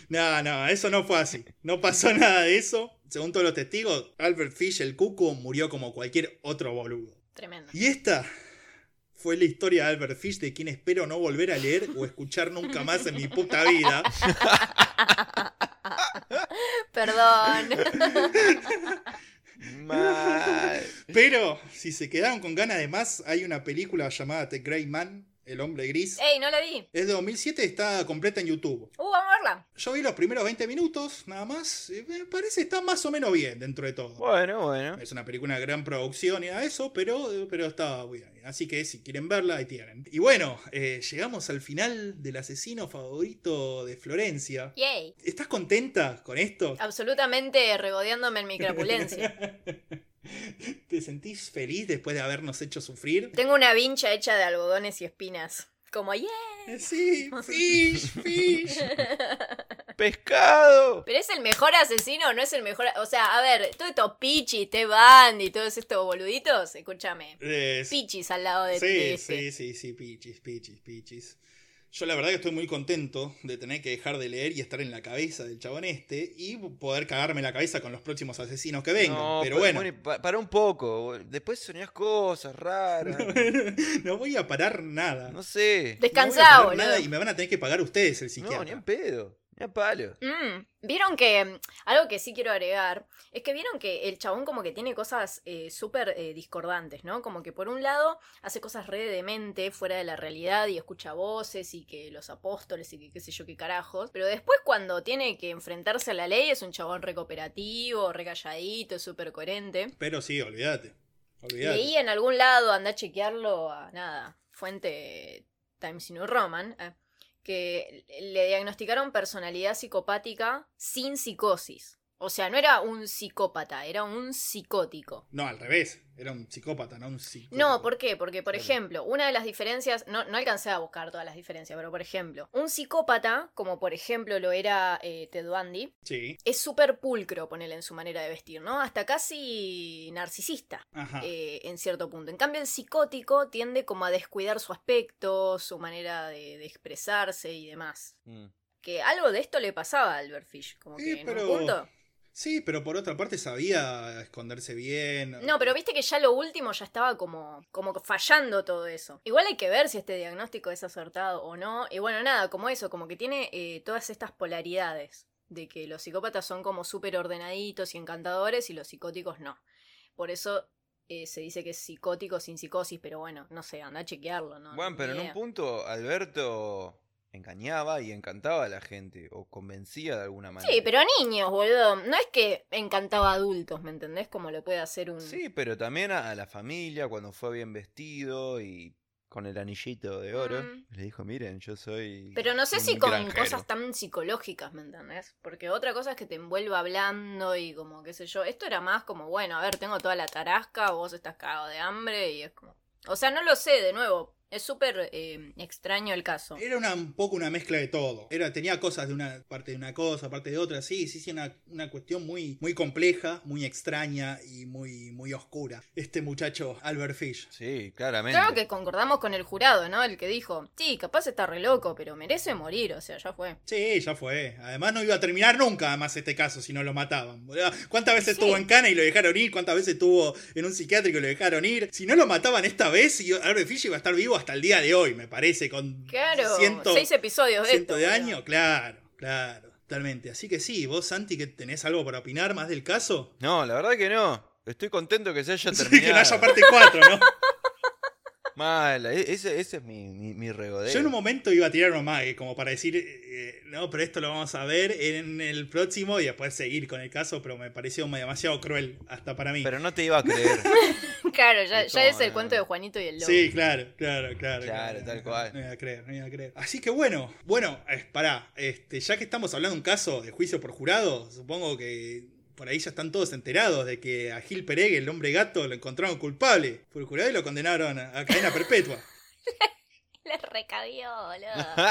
No, no, eso no fue así. No pasó nada de eso. Según todos los testigos, Albert Fish, el cuco, murió como cualquier otro boludo. Tremendo. Y esta fue la historia de Albert Fish, de quien espero no volver a leer o escuchar nunca más en mi puta vida. Perdón. Mal. Pero, si se quedaron con ganas de más, hay una película llamada The Grey Man, El Hombre Gris. Ey, no la vi. Es de 2007 y está completa en YouTube. Uh, vamos a verla. Yo vi los primeros 20 minutos, nada más. y me parece que está más o menos bien dentro de todo. Bueno, bueno. Es una película de gran producción y de eso, pero, pero está muy bien. Así que si quieren verla, ahí tienen. Y bueno, eh, llegamos al final del asesino favorito de Florencia. Yay. ¿Estás contenta con esto? Absolutamente regodeándome en mi crapulencia. ¿Te sentís feliz después de habernos hecho sufrir? Tengo una vincha hecha de algodones y espinas. Como, yeah. Eh, Sí, fish, fish. ¡Pescado! Pero es el mejor asesino, no es el mejor. O sea, a ver, todo esto Pichi, T Bandy, todos estos boluditos, escúchame. Pichis al lado de, sí, de este. sí, sí, sí, pichis, pichis, pichis. Yo la verdad que estoy muy contento de tener que dejar de leer y estar en la cabeza del chabón este y poder cagarme la cabeza con los próximos asesinos que vengan. No, pero bueno, para un poco. Después soñás cosas raras. no voy a parar nada. No sé. Descansá, no voy a parar boludo. nada y me van a tener que pagar ustedes el No, psiquiatra. ni en pedo. Palo. Mm, Vieron que mm, algo que sí quiero agregar es que vieron que el chabón como que tiene cosas eh, súper eh, discordantes, ¿no? Como que por un lado hace cosas re de mente, fuera de la realidad y escucha voces y que los apóstoles y que qué sé yo qué carajos. Pero después cuando tiene que enfrentarse a la ley es un chabón re cooperativo, re calladito, súper coherente. Pero sí, olvídate. Olvídate. Leí en algún lado, anda a chequearlo a nada, fuente Times New Roman, eh, que le diagnosticaron personalidad psicopática sin psicosis. O sea, no era un psicópata, era un psicótico. No, al revés. Era un psicópata, no un psicópata. No, ¿por qué? Porque, por Claro. ejemplo, una de las diferencias, no, no alcancé a buscar todas las diferencias, pero por ejemplo, un psicópata, como por ejemplo lo era eh, Ted Bundy, Sí. es súper pulcro, ponele en su manera de vestir, ¿no? Hasta casi narcisista. Ajá. eh, en cierto punto. En cambio, el psicótico tiende como a descuidar su aspecto, su manera de, de expresarse y demás. Mm. Que algo de esto le pasaba a Albert Fish, como Sí, que en pero- un punto. Sí, pero por otra parte sabía esconderse bien. No, pero viste que ya lo último ya estaba como, como fallando todo eso. Igual hay que ver si este diagnóstico es acertado o no. Y bueno, nada, como eso, como que tiene eh, todas estas polaridades. De que los psicópatas son como súper ordenaditos y encantadores y los psicóticos no. Por eso eh, se dice que es psicótico sin psicosis, pero bueno, no sé, anda a chequearlo, ¿no? Bueno, pero en un punto Alberto engañaba y encantaba a la gente o convencía de alguna manera. Sí, pero a niños, boludo. No es que encantaba a adultos, ¿me entendés? Como lo puede hacer un. Sí, pero también a, a la familia cuando fue bien vestido y con el anillito de oro. Mm. Le dijo, miren, yo soy... Pero no sé si con granjero". cosas tan psicológicas, ¿me entendés? Porque otra cosa es que te envuelva hablando y como, qué sé yo. Esto era más como, bueno, a ver, tengo toda la tarasca, vos estás cagado de hambre y es como. O sea, no lo sé, de nuevo. Es súper eh, extraño el caso. Era una, un poco una mezcla de todo. Era, tenía cosas de una parte de una cosa, parte de otra. Sí, sí, sí, una, una cuestión muy, muy compleja, muy extraña y muy, muy oscura. Este muchacho, Albert Fish. Sí, claramente. Claro que concordamos con el jurado, ¿no? El que dijo, sí, capaz está re loco, pero merece morir, o sea, ya fue. Sí, ya fue. Además no iba a terminar nunca además este caso si no lo mataban. ¿Cuántas veces Sí. estuvo en cana y lo dejaron ir? ¿Cuántas veces estuvo en un psiquiátrico y lo dejaron ir? Si no lo mataban esta vez, y Albert Fish iba a estar vivo hasta el día de hoy, me parece, con Claro, ciento, seis episodios de ciento esto. de años. Claro, claro, totalmente. Así que sí, vos, Santi, que tenés algo para opinar más del caso. No, la verdad que no. Estoy contento que se haya Sí, terminado. que no haya parte 4, ¿no? Mal, e- ese, ese es mi, mi, mi regodeo. Yo en un momento iba a tirar un mague, como para decir, eh, no, pero esto lo vamos a ver en el próximo y después seguir con el caso, pero me pareció demasiado cruel, hasta para mí. Pero no te iba a creer. Claro, ya, Es ya es el no, cuento de. Juanito y el lobo. Sí, claro, claro, claro. Claro, tal cual. No iba a creer, no iba a creer. Así que bueno, bueno, eh, pará, este, ya que estamos hablando de un caso de juicio por jurado, supongo que por ahí ya están todos enterados de que a Gil Peregue, el hombre gato, lo encontraron culpable por el jurado y lo condenaron a, a cadena perpetua. Le recabió, boludo.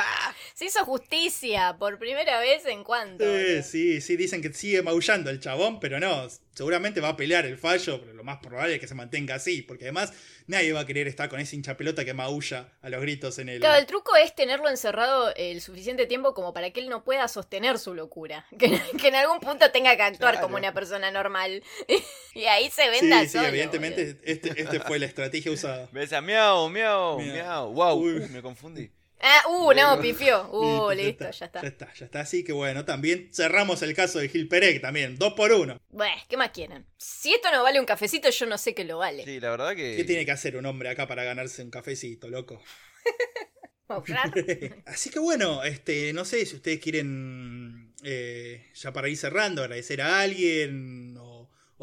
Se hizo justicia por primera vez en cuanto. Sí, sí, sí, dicen que sigue maullando el chabón, pero no, seguramente va a pelear el fallo, pero lo más probable es que se mantenga así, porque además nadie va a querer estar con ese hincha pelota que maulla a los gritos en el... Claro, el truco es tenerlo encerrado el suficiente tiempo como para que él no pueda sostener su locura. Que, que en algún punto tenga que actuar Claro. como una persona normal. y ahí se venda Sí, sí, solo, evidentemente este, este fue la estrategia usada. Ves a miau, miau, Miau. miau. Wow, Uy. me confundí. Ah, uh, no, Listo. pifió. Uh, Listo, listo, ya está. Ya está, ya está. Así que bueno, también cerramos el caso de Gil Pereg también, dos por uno. Bueno, ¿qué más quieren? Si esto no vale un cafecito, yo no sé qué lo vale. Sí, la verdad que. ¿Qué tiene que hacer un hombre acá para ganarse un cafecito, loco? Así que bueno, este, no sé si ustedes quieren, eh, ya para ir cerrando, agradecer a alguien o,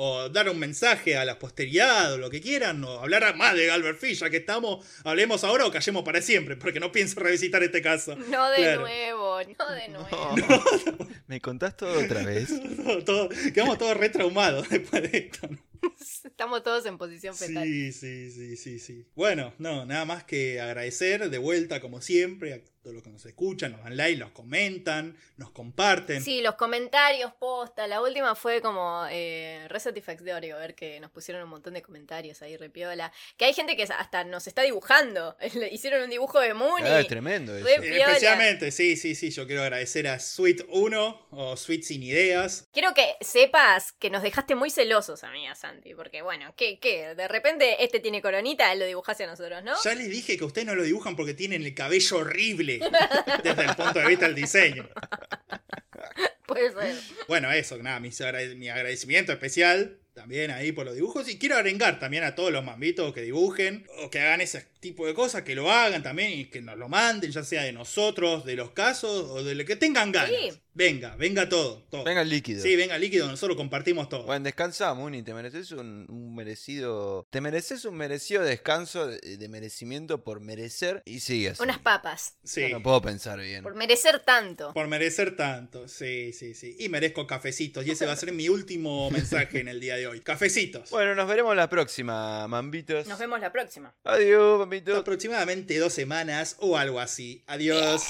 o dar un mensaje a la posteridad o lo que quieran, o hablar más de Galbert Fish, ya que estamos, hablemos ahora o callemos para siempre, porque no pienso revisitar este caso. No de Claro. nuevo, no de nuevo. No. ¿Me contás todo otra vez? Todo- todo- quedamos todos retraumados después de esto. ¿no? Estamos todos en posición fetal. Sí, sí, sí, sí, sí. Bueno, no, nada más que agradecer de vuelta, como siempre, a todos los que nos escuchan, nos dan like, nos comentan, nos comparten. Sí, los comentarios, posta. La última fue como eh, re satisfactorio ver que nos pusieron un montón de comentarios ahí, repiola. Que hay gente que hasta nos está dibujando. Hicieron un dibujo de Mooney. Ah, es tremendo eso. Re Eh, piola. Especialmente, sí, sí, sí, yo quiero agradecer a Sweet 1 o Sweet Sin Ideas. Quiero que sepas que nos dejaste muy celosos, amiga Santi. Porque, bueno, ¿qué? qué? De repente este tiene coronita, lo dibujaste a nosotros, ¿no? Ya les dije que ustedes no lo dibujan porque tienen el cabello horrible desde el punto de vista del diseño. Puede ser. Bueno, eso, nada, mi agradecimiento especial también ahí por los dibujos. Y quiero arengar también a todos los mambitos que dibujen o que hagan ese tipo de cosas, que lo hagan también y que nos lo manden, ya sea de nosotros, de los casos o de lo que tengan ganas. Sí. Venga, venga todo, todo. Venga el líquido. Sí, venga líquido, nosotros compartimos todo. Bueno, descansa, Muni, te mereces un, un merecido. Te mereces un merecido descanso de, de merecimiento por merecer y sigue así. Unas papas. sí. Yo No puedo pensar bien. Por merecer tanto. Por merecer tanto, sí, sí, sí. Y merezco cafecitos. Y ese va a ser mi último mensaje en el día de hoy. Cafecitos. Bueno, nos veremos la próxima, mambitos. Nos vemos la próxima. Adiós, mambitos. Aproximadamente dos semanas o algo así. Adiós.